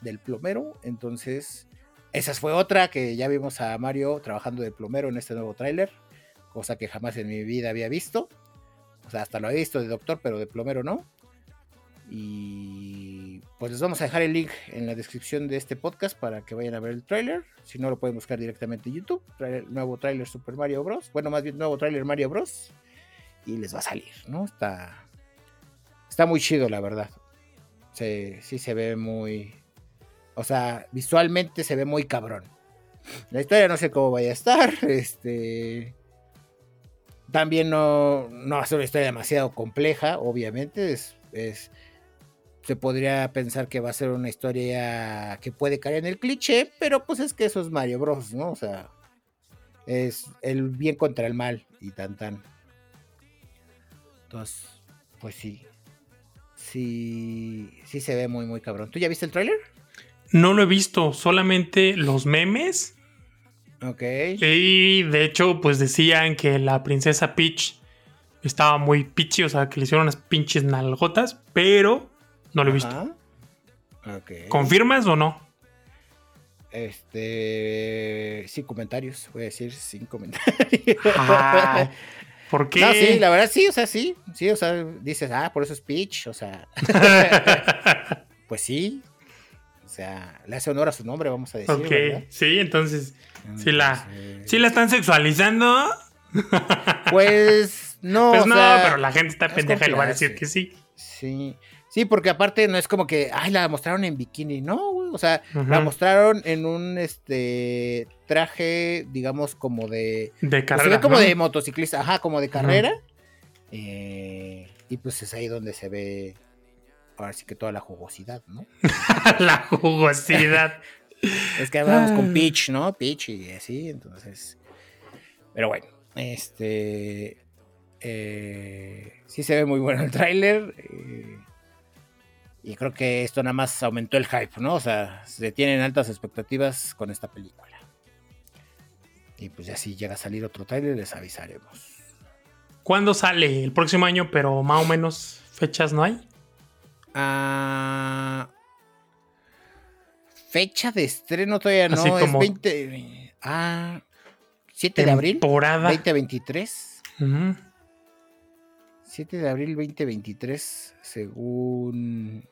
del plomero. Entonces, esa fue otra que ya vimos a Mario trabajando de plomero en este nuevo tráiler, cosa que jamás en mi vida había visto. O sea, hasta lo he visto de doctor, pero de plomero no. Y pues les vamos a dejar el link en la descripción de este podcast para que vayan a ver el tráiler. Si no, lo pueden buscar directamente en YouTube. nuevo tráiler Super Mario Bros. Bueno, más bien nuevo tráiler Mario Bros. Y les va a salir, ¿no? Está, está muy chido, la verdad. Sí, sí se ve muy... O sea, visualmente se ve muy cabrón. La historia no sé cómo vaya a estar. Este... También no, no va a ser una historia demasiado compleja, obviamente. es se podría pensar que va a ser una historia que puede caer en el cliché, pero pues es que eso es Mario Bros, ¿no? O sea, es el bien contra el mal y tan tan. Entonces, pues sí. Sí, sí se ve muy, muy cabrón. ¿Tú ya viste el tráiler? No lo he visto, solamente los memes. Ok. Y de hecho, pues decían que la princesa Peach estaba muy pichi, o sea, que le hicieron unas pinches nalgotas, pero no lo he visto. ¿Confirmas o no? Este. Sin comentarios. Voy a decir sin comentarios. Ah, ¿Por qué? No, sí, la verdad sí, o sea, sí. Sí, o sea, dices, ah, por eso es Peach, o sea. pues sí. O sea, le hace honor a su nombre, vamos a decir. Ok, sí, entonces. Si la, ¿sí la están sexualizando. pues no. Pues no, pero la gente está pendeja y le va a decir que sí. Sí. Sí, porque aparte no es como que, ay, la mostraron en bikini, no, güey. O sea, la mostraron en un este traje, digamos, como de. De carrera. se ve como de motociclista, ajá, como de carrera. Eh, y pues es ahí donde se ve. Ahora sí que toda la jugosidad, ¿no? la jugosidad. es que hablamos con Peach, ¿no? Peach y así, entonces. Pero bueno, este. Eh, sí se ve muy bueno el tráiler. Eh, y creo que esto nada más aumentó el hype, ¿no? O sea, se tienen altas expectativas con esta película. Y pues ya si llega a salir otro trailer les avisaremos. ¿Cuándo sale? El próximo año, pero más o menos fechas no hay. Ah, fecha de estreno todavía no. Así como- Es 20. Ah, 7 de abril. Temporada. 2023. Ujú. 7 de abril 2023, según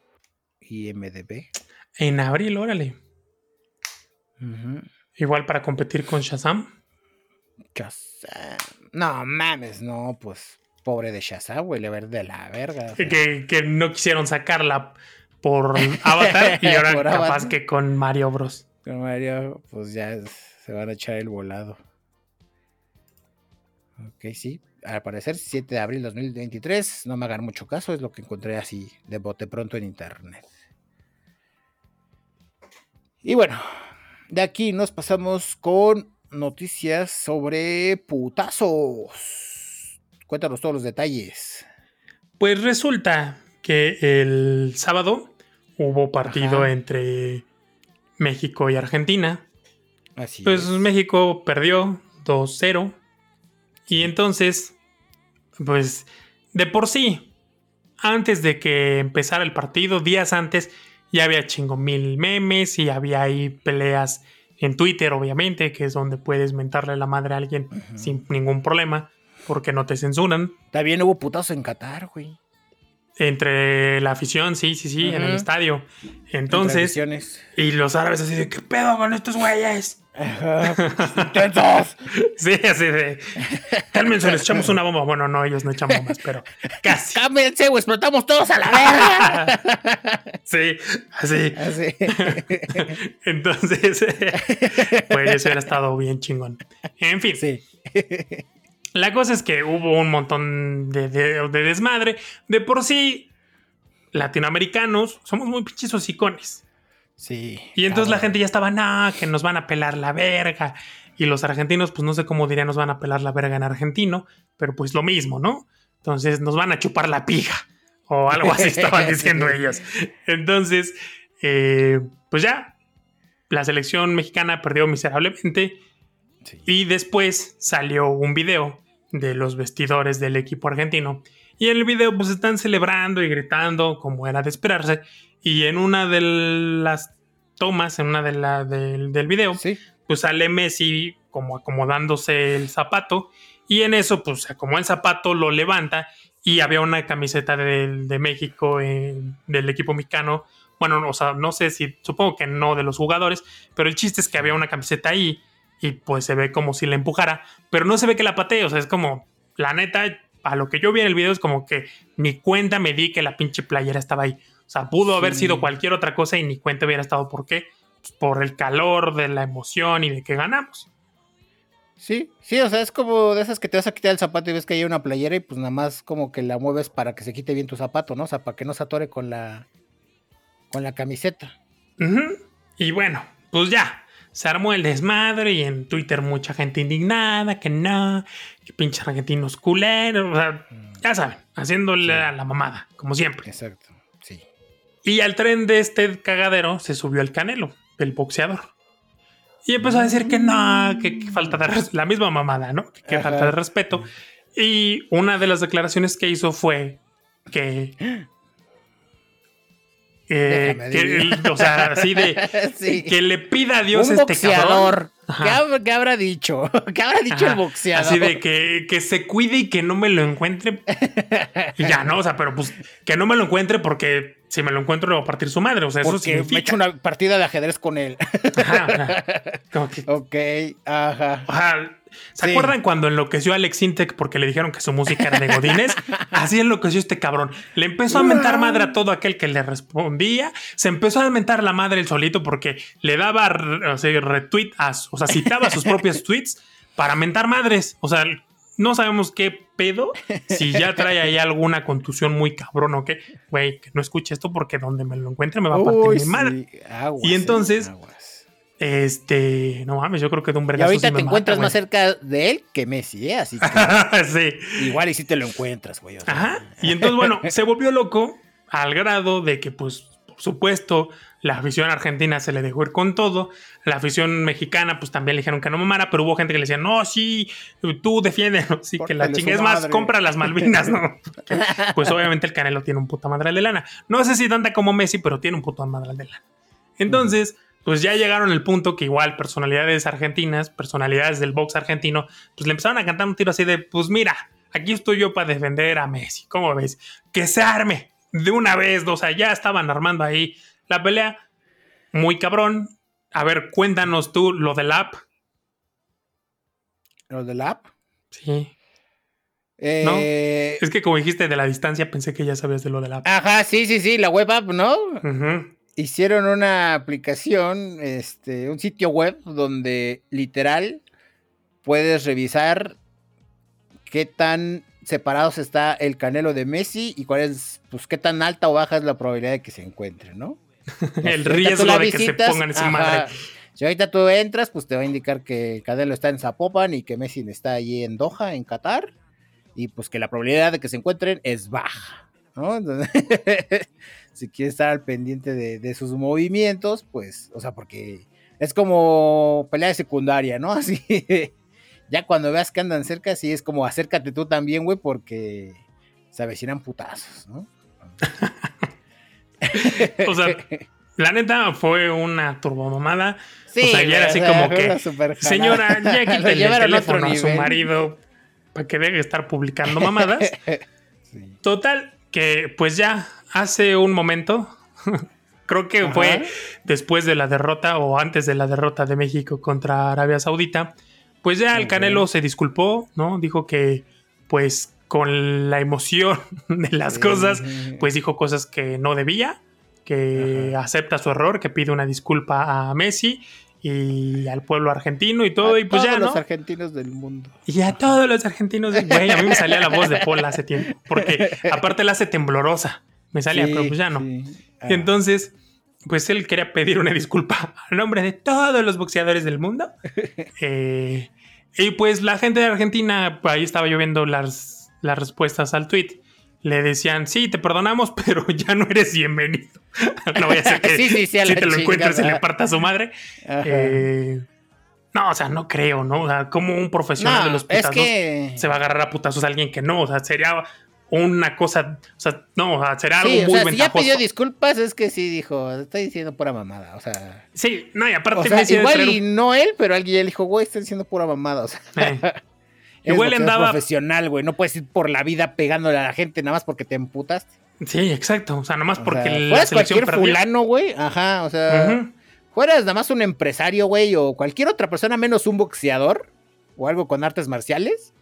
IMDB. En abril, órale. Igual para competir con Shazam. Shazam. No mames, no, pues. Pobre de Shazam, güey, le ver de la verga. Que, que no quisieron sacarla por Avatar y ahora capaz Avatar. que con Mario Bros. Con Mario, pues ya se van a echar el volado. Ok, sí. Al parecer, 7 de abril de 2023. No me hagan mucho caso, es lo que encontré así de bote pronto en internet. Y bueno, de aquí nos pasamos con noticias sobre putazos. Cuéntanos todos los detalles. Pues resulta que el sábado hubo partido Ajá. entre México y Argentina. Así Pues es. México perdió 2-0. Y entonces, pues de por sí, antes de que empezara el partido, días antes, ya había chingo mil memes y había ahí peleas en Twitter, obviamente, que es donde puedes mentarle la madre a alguien sin ningún problema, porque no te censuran. También hubo putazos en Qatar, güey. Entre la afición, sí, sí, sí, en el estadio. Entonces, y los árabes así de, ¿qué pedo con estos güeyes? Intensos. Sí, así de. Cálmense, les echamos una bomba. Bueno, no, ellos no echan bombas, pero casi. Cámbiense o explotamos todos a la verga. Sí, así. Así. Entonces, pues eso hubiera estado bien chingón. En fin, Sí. la cosa es que hubo un montón de, de- de desmadre. De por sí, latinoamericanos somos muy pinches hocicones. Sí. Y entonces la gente ya estaba, no, que nos van a pelar la verga. Y los argentinos, pues no sé cómo dirían, nos van a pelar la verga en argentino, pero pues lo mismo, ¿no? Entonces nos van a chupar la pija. O algo así estaban diciendo ellos. Entonces, eh, pues ya, la selección mexicana perdió miserablemente. Sí. Y después salió un video de los vestidores del equipo argentino. Y en el video pues están celebrando y gritando como era de esperarse. Y en una de las tomas, en una de la del, del video, Sí. pues sale Messi como acomodándose el zapato. Y en eso pues se acomoda el zapato, lo levanta y había una camiseta del- de, México, eh, del equipo mexicano. Bueno, o sea, no sé si, supongo que no de los jugadores, pero el chiste es que había una camiseta ahí y pues se ve como si la empujara, pero no se ve que la patee, o sea, es como, la neta, a lo que yo vi en el video es como que ni cuenta me di que la pinche playera estaba ahí. O sea, pudo haber sido cualquier otra cosa y ni cuenta hubiera estado. ¿Por qué? Pues por el calor, de la emoción y de que ganamos. Sí, sí, o sea, es como de esas que te vas a quitar el zapato y ves que hay una playera y pues nada más como que la mueves para que se quite bien tu zapato, ¿no? O sea, para que no se atore con la con la camiseta. Y bueno, pues ya. Se armó el desmadre y en Twitter mucha gente indignada, que no, que pinches argentinos culeros, o sea, ya saben, haciéndole Sí. a la mamada, como siempre. Exacto. Y al tren de este cagadero se subió el Canelo, el boxeador. Y empezó a decir que no, que, que falta de la misma mamada, ¿no? Que, que falta de respeto. Y una de las declaraciones que hizo fue que. Eh, que o sea, así de Sí. que le pida a Dios un este boxeador. Ajá. ¿Qué, hab- qué habrá dicho? ¿Qué habrá dicho Ajá, el boxeador? Así de que, que se cuide y que no me lo encuentre. Y ya, ¿no? O sea, pero pues que no me lo encuentre porque si me lo encuentro le voy a partir su madre. O sea, eso Porque significa. me echo una partida de ajedrez con él. Ajá, ajá. Que- ok, ajá. sea, ¿Se Sí. acuerdan cuando enloqueció a Alex Intec porque le dijeron que su música era de Godines? Así enloqueció este cabrón. Le empezó a mentar madre a todo aquel que le respondía. Se empezó a mentar la madre el solito porque le daba o sea, retweet, a, o sea, citaba sus propios tweets para mentar madres. O sea, no sabemos qué pedo. Si ya trae ahí alguna contusión muy cabrón o qué. Güey, que no escuche esto porque donde me lo encuentre me va a partir Uy, mi madre. sí, Y entonces, eh, aguas. Este, no mames, yo creo que de un Y vergazo ahorita sí me te encuentras mata, más cerca de él que Messi, ¿eh? Así que sí. igual y si te lo encuentras, güey. o sea. Ajá. Y entonces, bueno, se volvió loco al grado de que, pues, supuesto, la afición argentina se le dejó ir con todo. La afición mexicana, pues también le dijeron que no mamara, pero hubo gente que le decía, no, sí, tú defiendes, sí, que la chingues más, compra las Malvinas, ¿no? pues obviamente el Canelo tiene un puta madre de lana. No sé si tanta como Messi, pero tiene un puto madre de lana. Entonces, pues ya llegaron al punto que igual personalidades argentinas, personalidades del box argentino, pues le empezaron a cantar un tiro así de, pues mira, aquí estoy yo para defender a Messi. ¿Cómo ves? Que se arme de una vez, o sea, ya estaban armando ahí la pelea. Muy cabrón. A ver, cuéntanos tú lo del app. ¿Lo del app? Sí. ¿No? Eh, es que como dijiste de la distancia, pensé que ya sabías de lo del app. Ajá, sí, sí, sí, la web app, ¿no? Hicieron una aplicación, este, un sitio web donde literal puedes revisar qué tan separados está el Canelo de Messi y cuál es, pues, qué tan alta o baja es la probabilidad de que se encuentren, ¿no? el riesgo de que se pongan en madre. Si ahorita tú entras, pues te va a indicar que Canelo está en Zapopan y que Messi está allí en Doha, en Qatar, y pues que la probabilidad de que se encuentren es baja, ¿no? Entonces, si quieres estar al pendiente de, de, sus movimientos, pues, o sea, porque es como pelea de secundaria, ¿no? Así, ya cuando veas que andan cerca, sí es como acércate tú también, güey, porque se avecinan putazos, ¿no? o sea, la neta fue una turbomamada. Sí, o sea, ya era así como que, señora, ya quítale el teléfono a su marido para que deje de estar publicando mamadas. Total, que pues ya hace un momento, creo que fue después de la derrota o antes de la derrota de México contra Arabia Saudita, pues ya el Canelo se disculpó, ¿no? Dijo que pues con la emoción de las cosas, pues dijo cosas que no debía, que acepta su error, que pide una disculpa a Messi y al pueblo argentino y todo, y pues ya, ¿no? los argentinos del mundo. Y a todos los argentinos del Güey, a mí me salía la voz de Paul hace tiempo, porque aparte la hace temblorosa. Me salía, pero pues ya no. Ah. Entonces, pues él quería pedir una disculpa a nombre de todos los boxeadores del mundo. Eh, y pues la gente de Argentina, ahí estaba yo viendo las, las respuestas al tweet. Le decían, sí, te perdonamos, pero ya no eres bienvenido. no voy a hacer que si te lo encuentres y le parta a su madre. Eh, no, o sea, no creo, ¿no? O sea, como un profesional de los putazos se va a agarrar a putazos a alguien que no. O sea, sería una cosa, o sea, no, o sea, será algo muy o sea, Si ya pidió disculpas, es que sí dijo, estoy diciendo pura mamada, o sea. Sí, no, y aparte o sea, igual y no él, pero alguien le dijo, güey, está diciendo pura mamada, o sea. Igual andaba profesional, güey, no puedes ir por la vida pegándole a la gente nada más porque te emputaste. Sí, exacto, o sea, nada más porque sea, la selección cualquier fulano, güey, ajá, o sea, fueras nada más un empresario, güey, o cualquier otra persona menos un boxeador o algo con artes marciales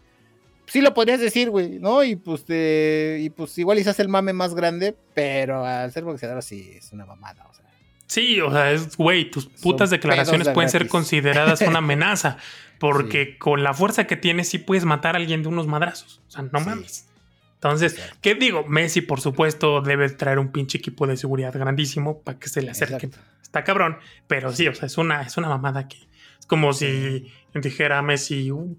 sí lo podrías decir, güey, ¿no? Y pues, te, y pues igual hace el mame más grande, pero al ser boxeador sí es una mamada, o sea. Sí, o sea, es, güey, tus putas declaraciones pueden ser consideradas una amenaza, porque con la fuerza que tienes sí puedes matar a alguien de unos madrazos, o sea, no mames. Entonces, ¿qué digo? Messi, por supuesto, debe traer un pinche equipo de seguridad grandísimo para que se le acerque. Está cabrón, pero sí, o sea, es una, es una mamada que es como si dijera Messi, uh,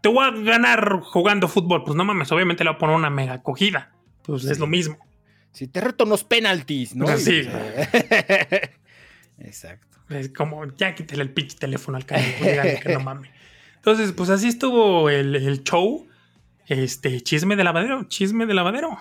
te voy a ganar jugando fútbol. Pues no mames, obviamente le voy a poner una mega acogida. Pues es lo mismo. Si te reto unos penaltis, ¿no? Sí. Exacto. Es como, ya quítale el pinche teléfono al cariño, que no mames. Entonces, pues así estuvo el, show. Este, chisme de lavadero, chisme de lavadero.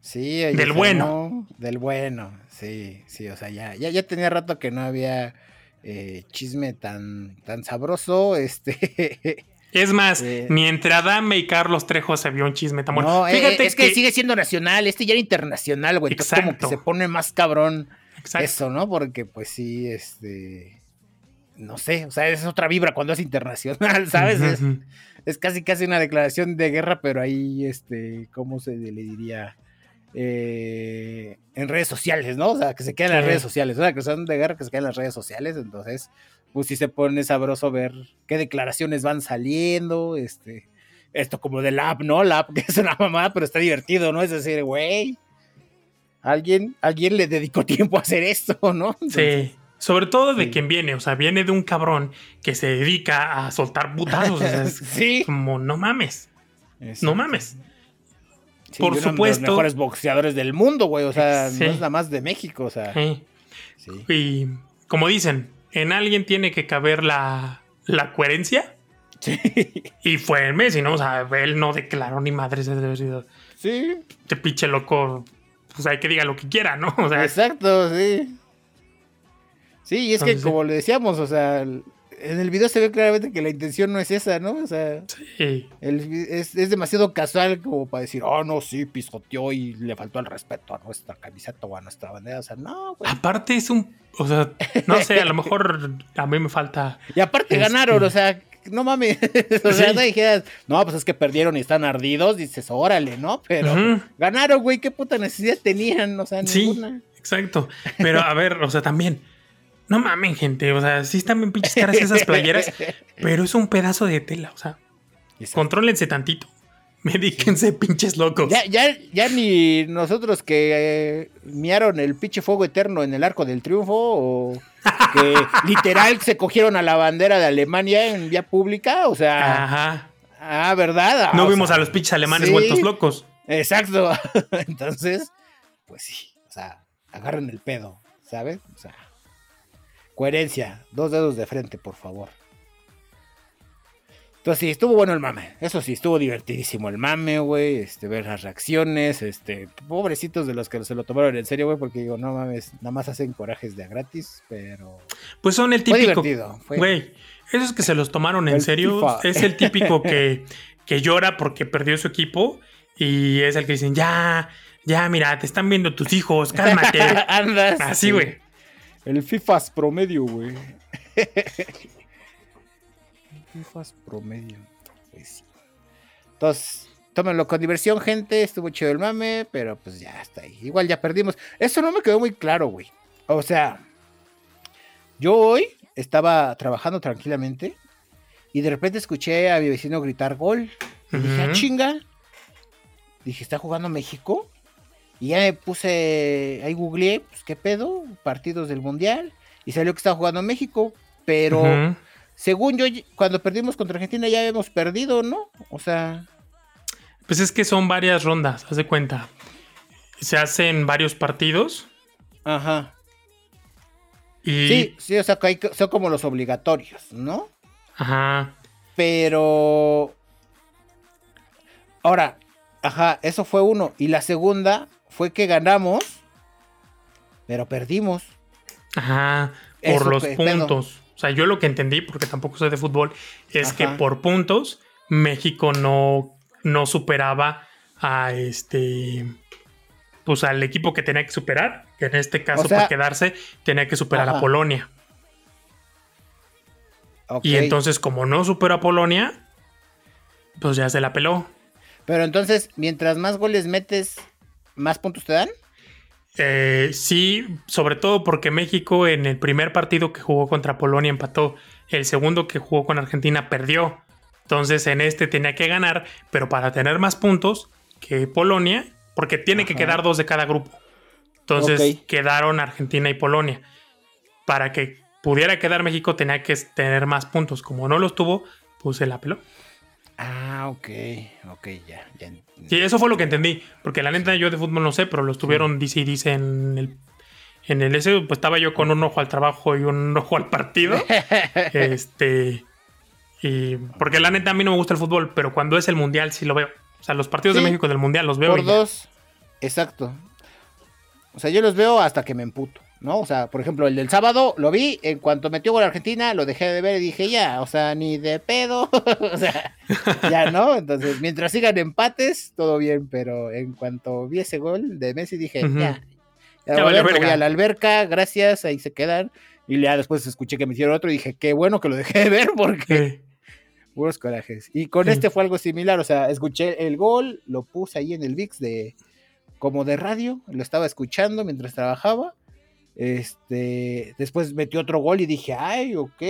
Sí, del bueno. Del bueno, sí, sí, o sea, ya, ya, ya tenía rato que no había eh, chisme tan, tan sabroso. Este. Es más, mientras Dame y Carlos Trejo se vio un chisme tan bueno. No, eh, Fíjate es que, sigue siendo nacional, este ya era internacional, güey. Entonces como que se pone más cabrón eso, ¿no? Porque pues sí, este... No sé, o sea, es otra vibra cuando es internacional, ¿sabes? es, casi casi una declaración de guerra, pero ahí, este, ¿cómo se le diría? Eh, en redes sociales, ¿no? O sea, que se quedan en las redes sociales, o sea, que son de guerra que se quedan en las redes sociales, entonces pues sí se pone sabroso ver qué declaraciones van saliendo, este, esto como del app, ¿no? La app que es una mamada, pero está divertido, ¿no? Es decir, güey, alguien, alguien le dedicó tiempo a hacer esto, ¿no? sí. Sobre todo de quien viene, o sea, viene de un cabrón que se dedica a soltar putazos. O sea, sí. Como, no mames. No mames. por supuesto. los mejores boxeadores del mundo, güey. O sea, no es nada más de México, o sea. Sí. Y como dicen, en alguien tiene que caber la, la coherencia. Sí. Y fue en Messi, ¿no? O sea, él no declaró ni madres de Sí. Te pinche loco. Pues hay que diga lo que quiera, ¿no? O sea, Exacto, sí. Sí, y es que como le decíamos, o sea, en el video se ve claramente que la intención no es esa, ¿no? O sea, es, demasiado casual como para decir, oh, no, sí, pisoteó y le faltó el respeto a nuestra camiseta o a nuestra bandera. O sea, no, güey. Aparte es un, o sea, no sé, a lo mejor a mí me falta. Y aparte ganaron, este, o sea, no mames. o sea, no dijeras, no, pues es que perdieron y están ardidos, dices, órale, ¿no? Pero ganaron, güey, qué puta necesidad tenían, o sea, ninguna. Sí, exacto. Pero a ver, o sea, también no mamen, gente. O sea, sí están bien pinches caras esas playeras, pero es un pedazo de tela. O sea, contrólense tantito. Medíquense, pinches locos. Ya, ya, ya ni nosotros que eh, miaron el pinche fuego eterno en el arco del triunfo, o que literal se cogieron a la bandera de Alemania en vía pública. O sea. Ajá. Ah, ¿verdad? no vimos a los pinches alemanes vueltos locos. Exacto. Entonces, pues sí. O sea, agarren el pedo, ¿sabes? O sea. Coherencia, dos dedos de frente, por favor. Entonces sí, estuvo bueno el mame. Eso sí, estuvo divertidísimo el mame, güey. Este, ver las reacciones, este, pobrecitos de los que se lo tomaron en serio, güey, porque digo, no mames, nada más hacen corajes de a gratis, pero. Pues son el típico. Güey, esos que se los tomaron en serio, es el típico que, que llora porque perdió su equipo y es el que dicen, ya, ya, mira, te están viendo tus hijos, cálmate. Andas. Así, güey. El FIFAs promedio, güey. FIFAs promedio. Pues Entonces, tómenlo con diversión, gente. Estuvo chido el mame, pero pues ya está ahí. Igual ya perdimos. Eso no me quedó muy claro, güey. O sea, yo hoy estaba trabajando tranquilamente y de repente escuché a mi vecino gritar gol. Y dije, ah, chinga. Dije, ¿está jugando México? Y ya me puse, ahí googleé, pues qué pedo, partidos del Mundial. Y salió que estaba jugando México. Pero según yo, cuando perdimos contra Argentina ya habíamos perdido, ¿no? O sea... Pues es que son varias rondas, haz de cuenta. Se hacen varios partidos. Ajá. Y... Sí, sí, o sea, son como los obligatorios, ¿no? Ajá. Pero... Ahora, ajá, eso fue uno. Y la segunda fue que ganamos, pero perdimos. Ajá, por los puntos. O sea, yo lo que entendí, porque tampoco soy de fútbol, es que por puntos México no, no superaba a este. Pues al equipo que tenía que superar, que en este caso para quedarse tenía que superar a Polonia. Y entonces, como no superó a Polonia, pues ya se la peló. Pero entonces, mientras más goles metes, ¿Más puntos te dan? Eh, sí, sobre todo porque México en el primer partido que jugó contra Polonia empató, el segundo que jugó con Argentina perdió. Entonces en este tenía que ganar, pero para tener más puntos que Polonia, porque tiene que quedar dos de cada grupo. Entonces quedaron Argentina y Polonia. Para que pudiera quedar México tenía que tener más puntos. Como no los tuvo, puse la pelota. Ah, ok, ok, ya, Sí, eso fue lo que entendí, porque la neta yo de fútbol no sé, pero lo estuvieron, dice y dice en el, en el ese, pues estaba yo con un ojo al trabajo y un ojo al partido. este, y porque la neta a mí no me gusta el fútbol, pero cuando es el mundial sí lo veo. O sea, los partidos de México del mundial los veo. Por dos, exacto. O sea, yo los veo hasta que me emputo. ¿No? O sea, por ejemplo, el del sábado lo vi, en cuanto metió gol Argentina, lo dejé de ver y dije, ya, o sea, ni de pedo, o sea, ya, ¿no? Entonces, mientras sigan empates, todo bien, pero en cuanto vi ese gol de Messi, dije, ya, ya, voy, a la alberca, gracias, ahí se quedan. Y ya después escuché que me hicieron otro y dije, qué bueno que lo dejé de ver porque... Buenos corajes. Y con este fue algo similar, o sea, escuché el gol, lo puse ahí en el VIX de como de radio, lo estaba escuchando mientras trabajaba este, después metió otro gol y dije, ay, ok.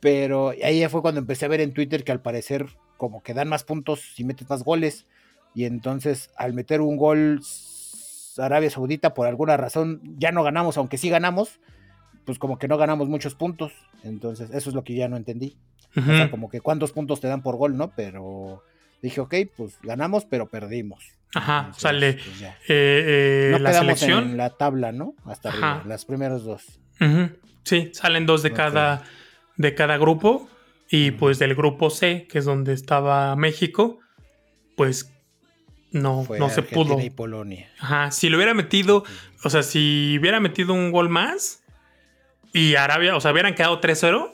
Pero ahí ya fue cuando empecé a ver en Twitter que al parecer como que dan más puntos si metes más goles. Y entonces al meter un gol Arabia Saudita por alguna razón ya no ganamos, aunque sí ganamos, pues como que no ganamos muchos puntos. Entonces eso es lo que ya no entendí. O sea, como que cuántos puntos te dan por gol, ¿no? Pero dije, ok, pues ganamos, pero perdimos. Ajá, Entonces, sale pues, eh, eh, no la quedamos selección. en la tabla, ¿no? Hasta arriba, las primeras dos. Ujú, Sí, salen dos de cada, de cada grupo. Y pues del grupo C, que es donde estaba México, pues no, Fue no se pudo. y Polonia. Ajá, si le hubiera metido, o sea, si hubiera metido un gol más y Arabia, o sea, hubieran quedado 3-0,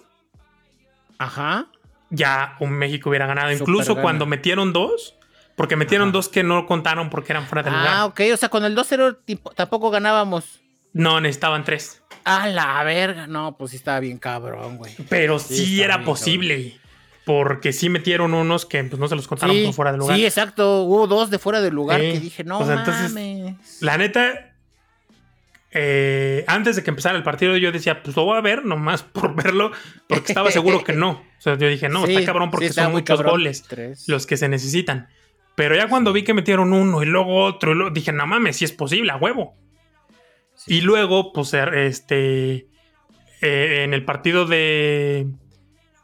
Ajá. Ya un México hubiera ganado. Incluso gana. cuando metieron dos, porque metieron Ajá. dos que no contaron porque eran fuera de lugar. Ah, ok, o sea, con el 2-0 tipo- tampoco ganábamos. No, necesitaban tres. A la verga. No, pues sí estaba bien cabrón, güey. Pero Sí, era posible. Porque sí metieron unos que pues, no se los contaron Sí, por fuera de lugar. sí, exacto. Hubo dos de fuera del lugar Sí. que dije, no O sea, entonces, mames. La neta, eh, antes de que empezara el partido, yo decía, pues lo voy a ver nomás por verlo, porque estaba seguro que no. O sea, yo dije, no, Sí, está cabrón sí, porque son muchos cabrón. goles Tres. los que se necesitan. Pero ya cuando vi que metieron uno y luego otro, y luego dije, no mames, si es posible, a huevo. Sí. Y luego, pues, er- este, eh, en el partido de,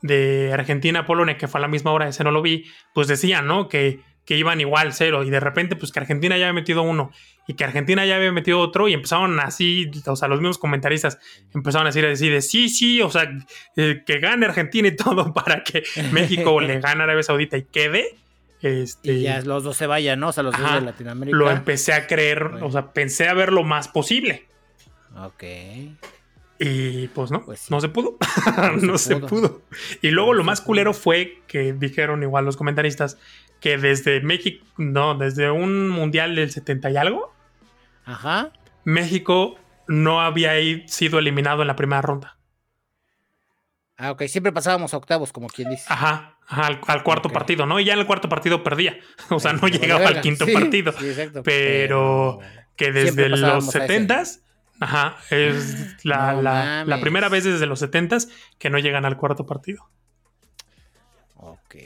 de Argentina-Polonia, que fue a la misma hora, ese no lo vi, pues decían, ¿no? Que, que iban igual, cero, y de repente, pues que Argentina ya había metido uno, y que Argentina ya había metido otro, y empezaron así, o sea, los mismos comentaristas empezaron a decir, a decir de, sí, sí, o sea, eh, que gane Argentina y todo para que México le gane a Arabia Saudita y quede. Este, Y ya los dos se vayan, ¿no? O sea, los dos de Latinoamérica. lo empecé a creer, Bueno. o sea, pensé a ver lo más posible. Ok. Y pues no, Pues sí. no se pudo. No no, se se, pudo. pudo. Y luego No lo más culero fue que dijeron igual los comentaristas que desde México, no, desde un mundial del 70 y algo, Ajá. México no había sido eliminado en la primera ronda. Ah, ok. Siempre pasábamos a octavos, como quien dice. Ajá, ajá, al, al cuarto partido, ¿no? Y ya en el cuarto partido perdía. O sea, Ay, no llegaba al quinto Sí, partido. sí, exacto. Pero- Que desde los. 70s, ajá, es la, No la- la primera vez desde los 70s que no llegan al cuarto partido. Ok.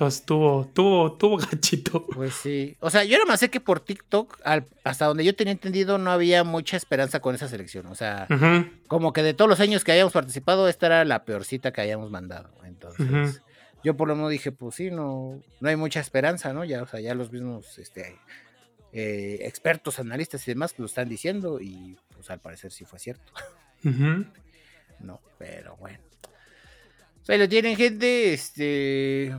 Entonces tuvo, tuvo, tuvo gachito. Pues sí. O sea, yo nada más sé que por TikTok, al- hasta donde yo tenía entendido, no había mucha esperanza con esa selección. O sea, como que de todos los años que habíamos participado, esta era la peorcita que habíamos mandado. Entonces, yo por lo menos dije, pues sí, no, no hay mucha esperanza, ¿no? Ya, o sea, ya los mismos este, eh, expertos, analistas y demás lo están diciendo y pues al parecer sí fue cierto. No, pero bueno. O sea, ahí lo tienen, gente. Este.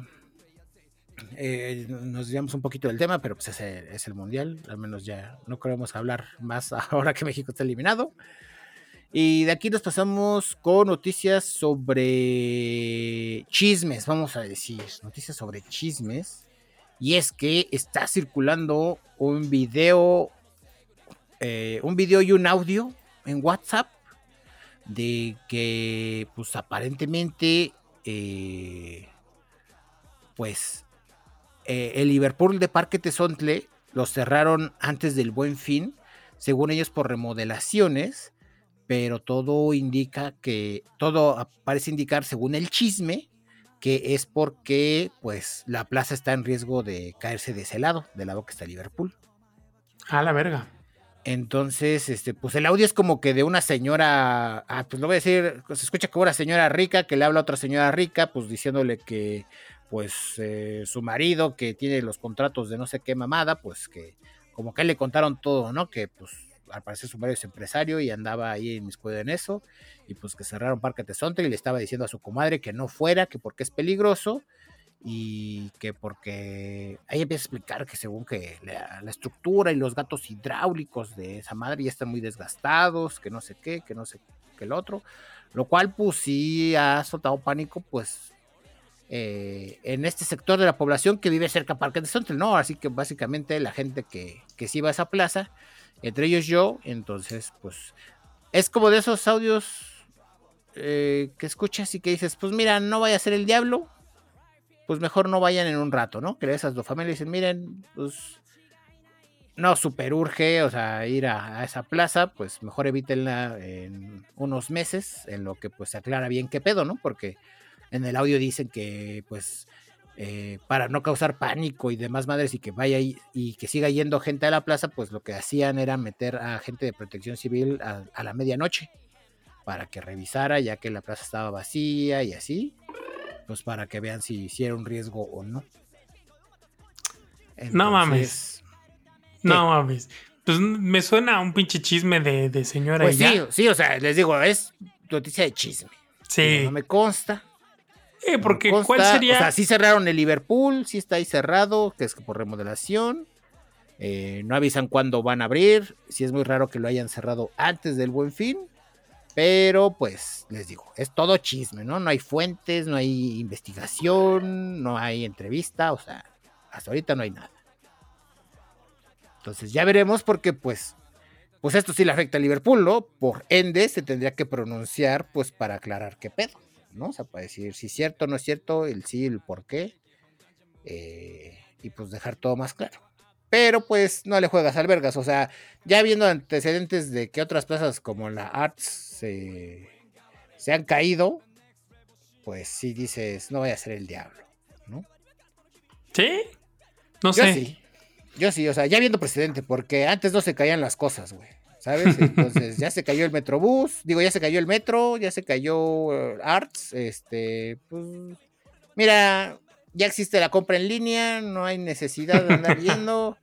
Eh, nos desviamos un poquito del tema, pero pues ese es el mundial. Al menos ya no queremos hablar más ahora que México está eliminado. Y de aquí nos pasamos con noticias sobre chismes, vamos a decir. Noticias sobre chismes. Y es que está circulando un video. eh, un video y un audio en WhatsApp de que pues aparentemente eh, pues eh, el Liverpool de Parque Tesontle los cerraron antes del buen fin, según ellos por remodelaciones, pero todo indica que, todo parece indicar, según el chisme, que es porque pues la plaza está en riesgo de caerse de ese lado, del lado que está Liverpool. A la verga. Entonces, este, pues el audio es como que de una señora, ah, pues lo voy a decir, se escucha como una señora rica que le habla a otra señora rica, pues diciéndole que, pues, eh, su marido que tiene los contratos de no sé qué mamada, pues que como que le contaron todo, ¿no? Que, pues, al parecer su marido es empresario y andaba ahí inmiscuido en eso, y pues que cerraron Parque Tesonte y le estaba diciendo a su comadre que no fuera, que porque es peligroso, y que porque ahí empieza a explicar que según que la, la, estructura y los gatos hidráulicos de esa madre ya están muy desgastados, que no sé qué, que no sé qué el otro, lo cual pues sí ha soltado pánico pues eh, en este sector de la población que vive cerca de Parque de Sontel, ¿no? Así que básicamente la gente que, que sí va a esa plaza, entre ellos yo, entonces pues es como de esos audios eh, que escuchas y que dices, pues mira, no vaya a ser el diablo, pues mejor no vayan en un rato, ¿no? Que esas dos familias dicen, miren, pues no super urge, o sea, ir a, a, esa plaza, pues mejor evítenla en unos meses, en lo que pues se aclara bien qué pedo, ¿no? Porque en el audio dicen que pues eh, para no causar pánico y demás madres y que vaya y, y, que siga yendo gente a la plaza, pues lo que hacían era meter a gente de protección civil a, a la medianoche para que revisara ya que la plaza estaba vacía y así pues para que vean si, si era un riesgo o no. no mames. No mames. Pues me suena a un pinche chisme de, de señora. Pues sí, sí, o sea, les digo, es noticia de chisme. Sí. no me consta. Eh, porque ¿cuál sería? O sea, sí cerraron el Liverpool, sí está ahí cerrado, que es por remodelación. Eh, no avisan cuándo van a abrir. Sí es muy raro que lo hayan cerrado antes del buen fin. Pero pues les digo, es todo chisme, ¿no? No hay fuentes, no hay investigación, no hay entrevista, o sea, hasta ahorita no hay nada. Entonces ya veremos porque pues, pues esto sí le afecta a Liverpool, ¿no? Por ende se tendría que pronunciar pues para aclarar qué pedo, ¿no? O sea, para decir si es cierto o no es cierto, el sí, el por qué, eh, y pues dejar todo más claro. Pero pues no le juegas al Vergas, o sea, ya viendo antecedentes de que otras plazas como la Arts se, se han caído, pues sí dices, no voy a ser el diablo, ¿no? ¿Sí? No Yo sé. sí. Yo sí, o sea, ya viendo precedente, porque antes no se caían las cosas, güey. ¿Sabes? Entonces ya se cayó el Metrobús, digo, ya se cayó el metro, ya se cayó eh, Arts, este, pues, mira, ya existe la compra en línea, no hay necesidad de andar viendo,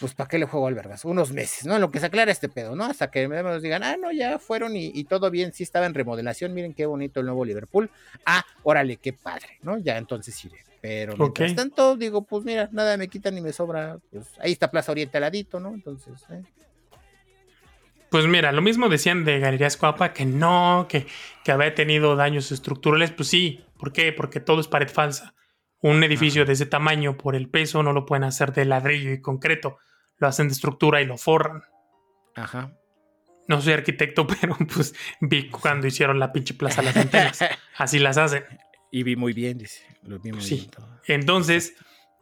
pues, ¿para qué le juego al vergas? Unos meses, ¿no? En lo que se aclara este pedo, ¿no? Hasta que me nos digan, ah, no, ya fueron y, y todo bien, sí estaba en remodelación, miren qué bonito el nuevo Liverpool, ah, órale, qué padre, ¿no? Ya entonces iré. Pero mientras Ok. tanto, digo, pues mira, nada me quita ni me sobra. Pues ahí está Plaza Oriente al ladito, ¿no? Entonces, eh. Pues mira, lo mismo decían de Galerías Cuapa, que no, que, que había tenido daños estructurales. Pues sí, ¿por qué? Porque todo es pared falsa. Un edificio de ese tamaño, por el peso, no lo pueden hacer de ladrillo y concreto. Lo hacen de estructura y lo forran. Ajá. No soy arquitecto, pero pues vi cuando hicieron la pinche plaza Las Antenas. Así las hacen. Y vi muy bien, dice. Lo vi muy Sí. bien. todo. Entonces,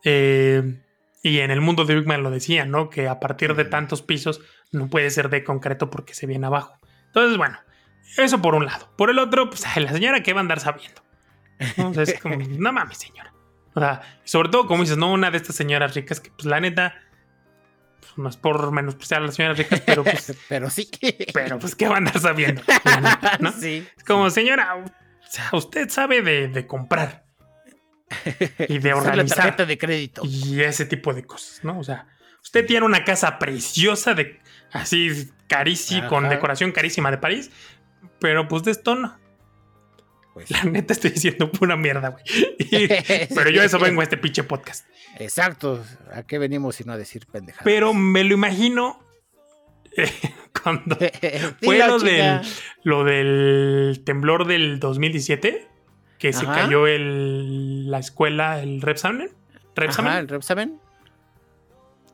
eh, y en el mundo de Big Man lo decían, ¿no? Que a partir de tantos pisos no puede ser de concreto porque se viene abajo. Entonces, bueno, eso por un lado. Por el otro, pues la señora que va a andar sabiendo. ¿no? O sea, es como, no mames, señora. O sea, sobre todo, como dices, no una de estas señoras ricas que, pues la neta, pues, no es por menospreciar a las señoras ricas, pero pues, Pero sí. pero pues, ¿qué va a andar sabiendo? Neta, ¿no? Sí. Es como, señora, o sea, usted sabe de, de comprar y de Usar la organizar tarjeta de crédito. y ese tipo de cosas, ¿no? O sea, usted tiene una casa preciosa de así carísima, con decoración carísima de París, pero pues de esto no. Pues, La neta estoy diciendo pura mierda, güey. Pero yo a eso vengo a este pinche podcast. Exacto. ¿A qué venimos sino a decir pendejadas? Pero me lo imagino eh, cuando fue lo del, lo del temblor del 2017, que se cayó el, la escuela, el Repsamen. Repsamen. El Repsamen.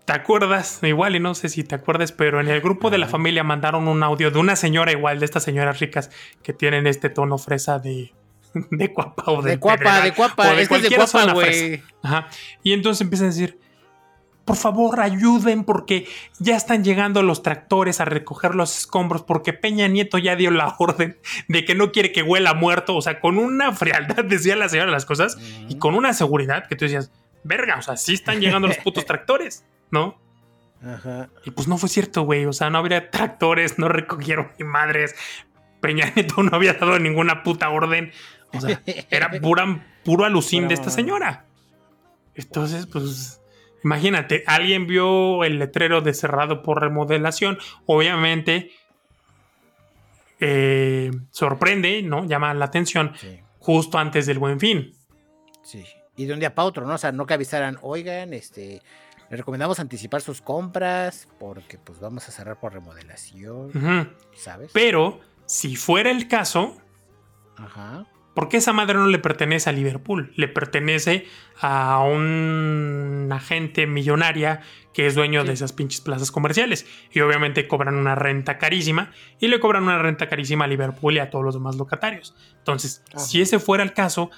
¿Te acuerdas? Igual y no sé si te acuerdas, pero en el grupo de la familia mandaron un audio de una señora igual, de estas señoras ricas que tienen este tono fresa de, de guapa o de De cuapa, de cuapa. o Es que es de cuapa, fresa. güey. Ajá. Y entonces empiezan a decir, por favor, ayuden porque ya están llegando los tractores a recoger los escombros porque Peña Nieto ya dio la orden de que no quiere que huela muerto. O sea, con una frialdad decía la señora las cosas y con una seguridad que tú decías, verga, o sea, sí están llegando los putos tractores, ¿no? Ajá. Y pues no fue cierto, güey. O sea, no habría tractores, no recogieron ni madres. Peña Nieto no había dado ninguna puta orden. O sea, era pura, puro alucín de esta señora. Entonces, pues, imagínate, alguien vio el letrero de cerrado por remodelación. Obviamente, eh, sorprende, ¿no? Llama la atención Sí. justo antes del buen fin. Sí. Y de un día para otro, ¿no? O sea, no que avisaran, oigan, este, les recomendamos anticipar sus compras porque pues vamos a cerrar por remodelación. ¿sabes? Pero, si fuera el caso, Ajá. ¿Por qué esa madre no le pertenece a Liverpool? Le pertenece a un agente millonaria que es dueño Sí. de esas pinches plazas comerciales. Y obviamente cobran una renta carísima. Y le cobran una renta carísima a Liverpool y a todos los demás locatarios. Entonces, Ajá. si ese fuera el caso,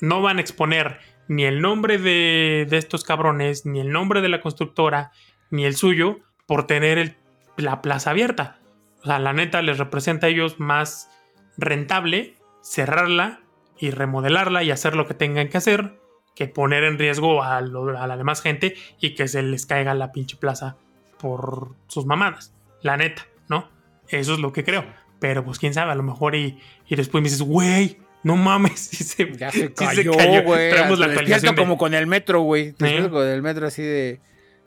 no van a exponer ni el nombre de, de estos cabrones, ni el nombre de la constructora, ni el suyo, por tener el- la plaza abierta. O sea, la neta les representa a ellos más rentable cerrarla y remodelarla y hacer lo que tengan que hacer que poner en riesgo a, lo- a la demás gente y que se les caiga la pinche plaza por sus mamadas. La neta, ¿no? Eso es lo que creo. Pero pues quién sabe, a lo mejor y, y después me dices, güey, No mames, sí se, Ya se sí cayó, güey. Traemos la actualización. de- como con el metro, güey. ¿Eh? Con el metro así de.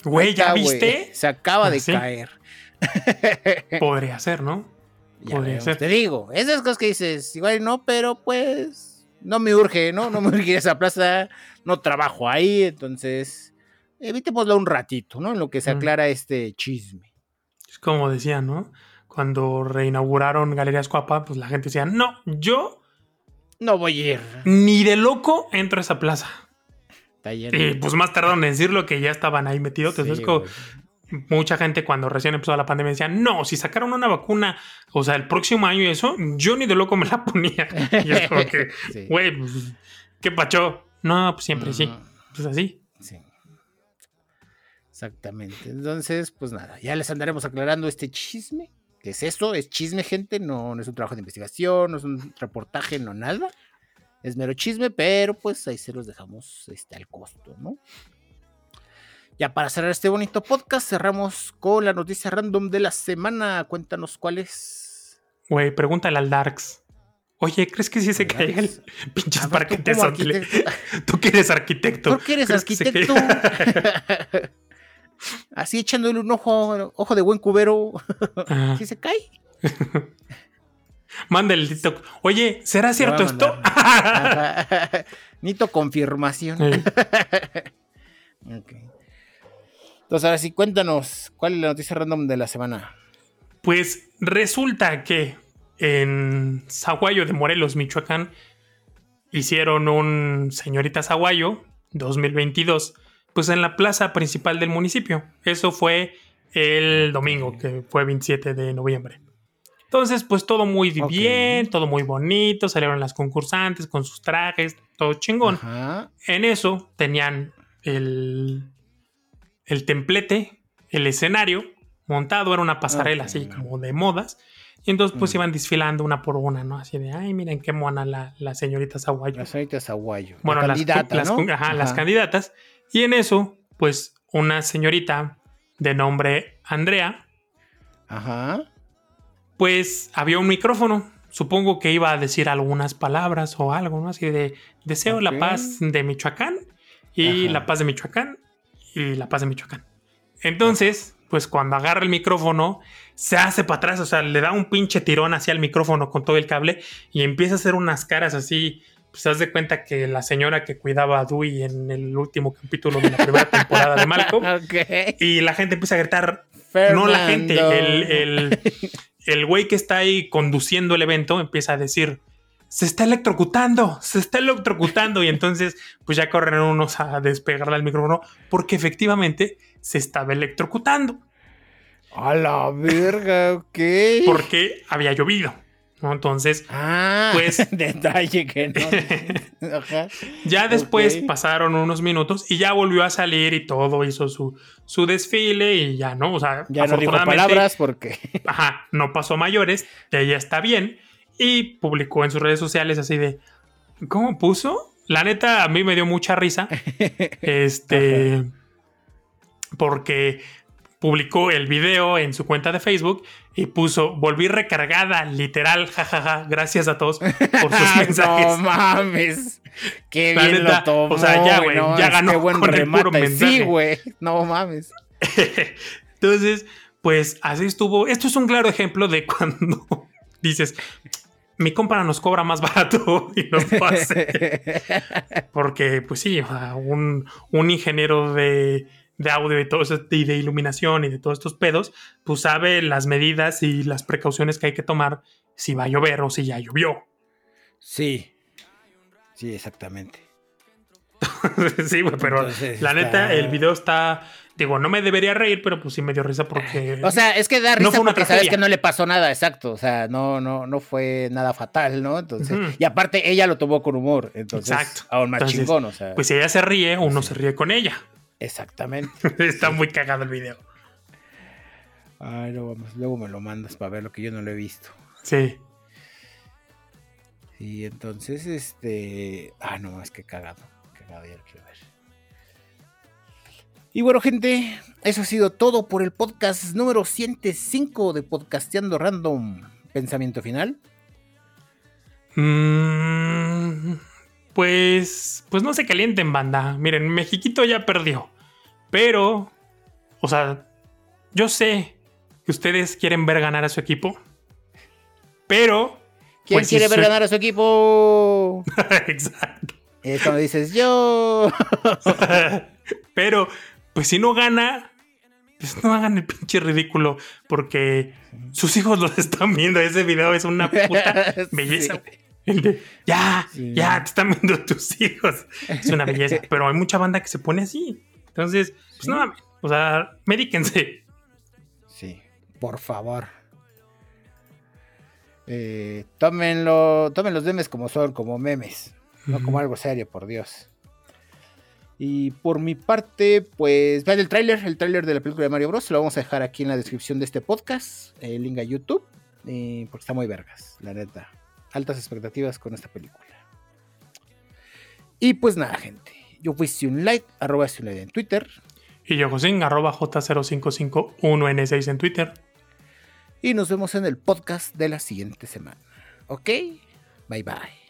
Güey, ¿ya viste? Se acaba de ¿Ah, sí? caer. Podría ser, ¿no? Ya Podría ser. Te digo, esas cosas que dices, igual no, pero pues no me urge, ¿no? No me urge ir a esa plaza, no trabajo ahí, entonces evitémoslo un ratito, ¿no? En lo que se Mm. aclara este chisme. Es como decía, ¿no? Cuando reinauguraron Galerías Coapa, pues la gente decía, no, yo No voy a ir. ni de loco entro a esa plaza. Está lleno. Y pues más tardaron en decirlo que ya estaban ahí metidos. Sí, mucha gente cuando recién empezó la pandemia decía, no, si sacaron una vacuna, o sea, el próximo año y eso, yo ni de loco me la ponía. Y es como que, güey, pues, ¿qué pacho? No, pues siempre sí. Pues así. sí. Exactamente. Entonces, pues nada, ya les andaremos aclarando este chisme. ¿Qué es eso? Es chisme, gente. No, no es un trabajo de investigación, no es un reportaje, no nada. Es mero chisme, pero pues ahí se los dejamos este, al costo, ¿no? Ya para cerrar este bonito podcast, cerramos con la noticia random de la semana. Cuéntanos cuál es. Güey, pregúntale al Darks. Oye, ¿crees que sí se cae el pinches ver, tú parquetes? Tú que eres arquitecto. ¿Por qué eres ¿Crees que se arquitecto? Así echándole un ojo, ojo de buen cubero. Ah, ¿Sí se cae? Manda el TikTok. Oye, ¿será cierto esto? Nito confirmación. Entonces, ahora sí, cuéntanos, ¿cuál es la noticia random de la semana? Pues resulta que en Zaguayo de Morelos, Michoacán, hicieron un señorita Zaguayo 2022, pues en la plaza principal del municipio. Eso fue el domingo, que fue 27 de noviembre. Entonces, pues todo muy bien, todo muy bonito, salieron las concursantes con sus trajes, todo chingón. Ajá. En eso tenían el, el templete, el escenario montado, era una pasarela así como de modas. Y entonces pues Mm. iban desfilando una por una, ¿no? Así de, ay, miren qué mona la, la señorita Zaguayo. La señorita Zaguayo. Bueno, la las, candidata, las- ¿no? ajá, las candidatas. Y en eso, pues una señorita de nombre Andrea, Ajá. pues había un micrófono. Supongo que iba a decir algunas palabras o algo, ¿no? Así de, deseo la paz de Michoacán y Ajá. la paz de Michoacán y la paz de Michoacán. Entonces, pues cuando agarra el micrófono, se hace para atrás, o sea, le da un pinche tirón hacia el micrófono con todo el cable y empieza a hacer unas caras así. Pues das de cuenta que la señora que cuidaba a Dewey en el último capítulo de la primera temporada de Malcolm. Y la gente empieza a gritar, no la gente, el, el, el güey que está ahí conduciendo el evento empieza a decir, se está electrocutando, se está electrocutando. Y entonces, pues ya corren unos a despegarle al micrófono porque efectivamente se estaba electrocutando A la verga, ok. porque había llovido. ¿no? Entonces, Ah, Pues- detalle que no. Ajá. ya después pasaron unos minutos y ya volvió a salir y todo hizo su, su desfile y ya, ¿no? O sea, Ya no dijo palabras porque. ajá, no pasó mayores, que ella está bien, y publicó en sus redes sociales así de, ¿cómo puso? La neta, a mí me dio mucha risa, este, porque publicó el video en su cuenta de Facebook y puso, volví recargada, literal, jajaja, gracias a todos por sus mensajes. no mames. Qué La bien neta, lo tomó. o sea, ya, güey, no ya mames, ganó Qué buen con el puro mensaje. Sí, güey. No mames. Entonces, pues así estuvo. Esto es un claro ejemplo de cuando dices, mi compra nos cobra más barato y nos lo hace. Porque, pues sí, un, un ingeniero de, de audio y todo eso, y de iluminación y de todos estos pedos, pues sabe las medidas y las precauciones que hay que tomar si va a llover o si ya llovió. Sí. Sí, exactamente. sí, güey, pero Entonces, la neta, está- el video está. Digo, no me debería reír, pero pues sí me dio risa porque. O sea, es que da No risa fue una porque sabes que no le pasó nada, exacto. O sea, no, no, no fue nada fatal, ¿no? Entonces, y aparte ella lo tomó con humor. Entonces, Exacto. aún más Entonces, chingón, o sea. pues si ella se ríe, uno se ríe con ella. Exactamente. Está muy cagado el video. Ay, no, vamos. Luego me lo mandas para ver lo que yo no lo he visto. Sí. Y entonces, este. Ah, no, es que cagado. Cagado, ya lo quiero ver. Y bueno, gente, eso ha sido todo por el podcast número 105 de Podcasteando Random. Pensamiento final. Mm, pues, pues no se calienten, banda. Miren, Mexiquito ya perdió. Pero, o sea, yo sé que ustedes quieren ver ganar a su equipo. Pero. ¿Quién pues, si quiere ver ganar a su equipo? Exacto. Es cuando dices yo. Pero, pues si no gana, pues no hagan el pinche ridículo. Porque sus hijos los están viendo. Ese video es una puta belleza. Sí. El de, ya, Sí. ya, te están viendo tus hijos. Es una belleza. Pero hay mucha banda que se pone así. Entonces, pues Sí. mames. O sea, medíquense. Sí, por favor. Eh, tómenlo, tomen los memes como son, como memes, no como algo serio, por Dios. Y por mi parte, pues vean el tráiler, el tráiler de la película de Mario Bros. Lo vamos a dejar aquí en la descripción de este podcast, el link a YouTube, eh, porque está muy vergas, la neta. Altas expectativas con esta película. Y pues nada, gente. Yo fui Sunlight, arroba Sunlight en Twitter. Y yo, Josín, arroba J0551N6 en Twitter. Y nos vemos en el podcast de la siguiente semana. ¿Ok? Bye bye.